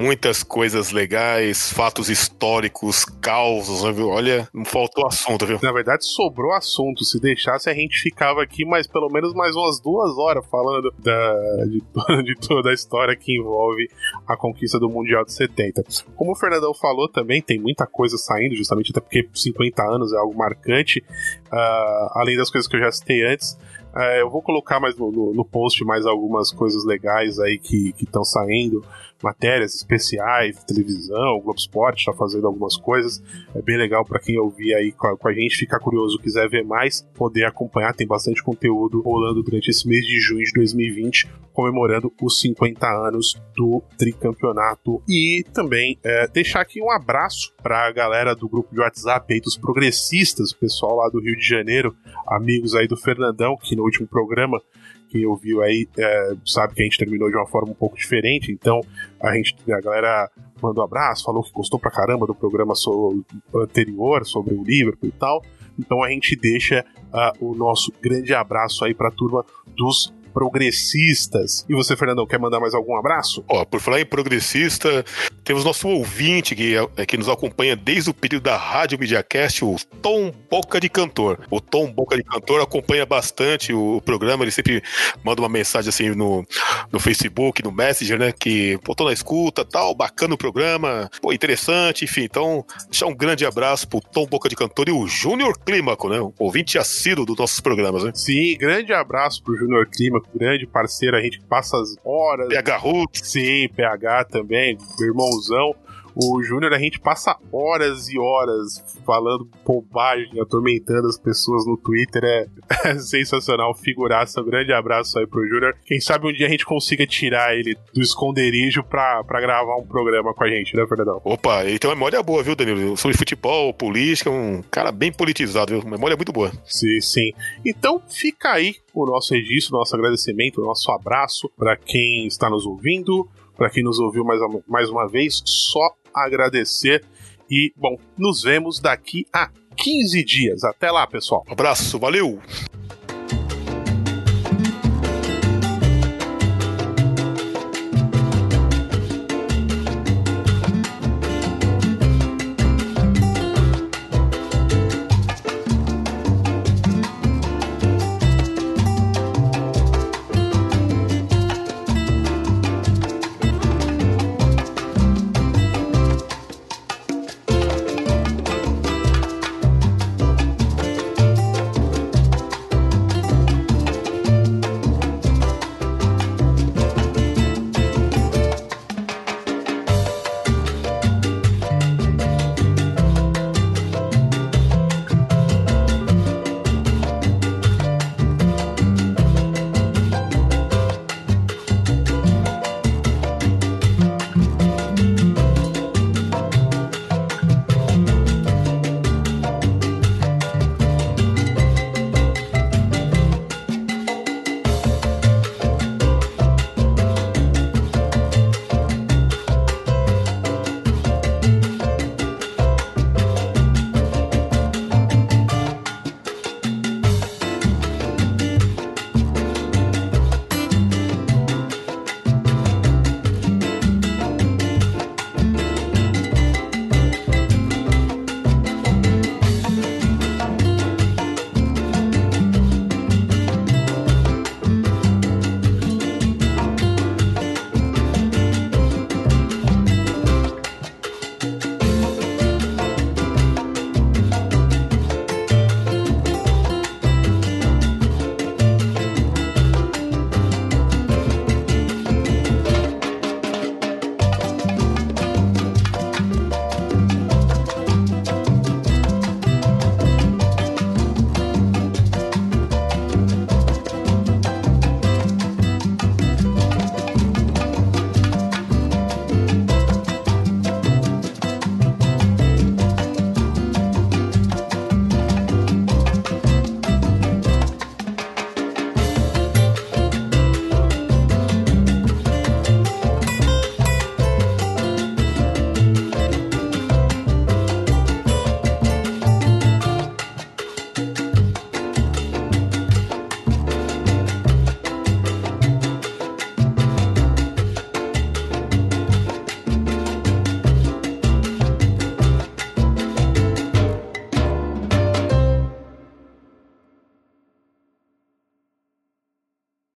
muitas coisas legais, fatos históricos, causos, né, viu? Olha, não faltou assunto, viu? Na verdade, sobrou assunto. Se deixasse, a gente ficava aqui mais pelo menos mais umas duas horas falando da, de, de toda a história que envolve a conquista do Mundial de 70. Como o Fernandão falou também, tem muita coisa saindo, justamente até porque 50 anos é algo marcante. Ah, além das coisas que eu já citei antes, É, eu vou colocar mais no, no, no, post mais algumas coisas legais aí que estão saindo, matérias especiais, televisão, Globo Esporte está fazendo algumas coisas. É bem legal para quem ouvir aí com a, com a, gente, ficar curioso, quiser ver mais, poder acompanhar. Tem bastante conteúdo rolando durante esse mês de junho de 2020, comemorando os 50 anos do tricampeonato. E também é, deixar aqui um abraço para a galera do grupo de WhatsApp aí dos progressistas, o pessoal lá do Rio de Janeiro, amigos aí do Fernandão, que no último programa quem ouviu aí é, sabe que a gente terminou de uma forma um pouco diferente, então a gente, a galera mandou um abraço, falou que gostou pra caramba do programa so, anterior sobre o Liverpool e tal. Então a gente deixa uh, o nosso grande abraço aí pra turma dos progressistas. E você, Fernandão, quer mandar mais algum abraço? Ó, por falar em progressista, temos nosso ouvinte que, é, que nos acompanha desde o período da Rádio Mediacast, o Tom Boca de Cantor. O Tom Boca de Cantor acompanha bastante o, programa, ele sempre manda uma mensagem assim no, no Facebook, no Messenger, né? Que, tô na escuta, tal, bacana o programa, pô, interessante, enfim. Então, deixar um grande abraço pro Tom Boca de Cantor e o Júnior Clímaco, né? O ouvinte assíduo dos nossos programas, né? Sim, grande abraço pro Júnior Clímaco grande parceiro, a gente passa as horas. PH Roots. Sim, PH também, irmãozão. O Júnior, a gente passa horas e horas falando bobagem, atormentando as pessoas no Twitter. É, é sensacional, figuraça. Um grande abraço aí pro Júnior. Quem sabe um dia a gente consiga tirar ele do esconderijo pra, pra gravar um programa com a gente, né, Fernandão? Opa, ele tem uma memória boa, viu, Danilo? Sobre futebol, política, um cara bem politizado, viu? Memória muito boa. Sim, sim. Então fica aí o nosso registro, nosso agradecimento, o nosso abraço para quem está nos ouvindo, para quem nos ouviu mais, mais uma vez, só agradecer. E, bom, nos vemos daqui a 15 dias. Até lá, pessoal. Abraço, valeu!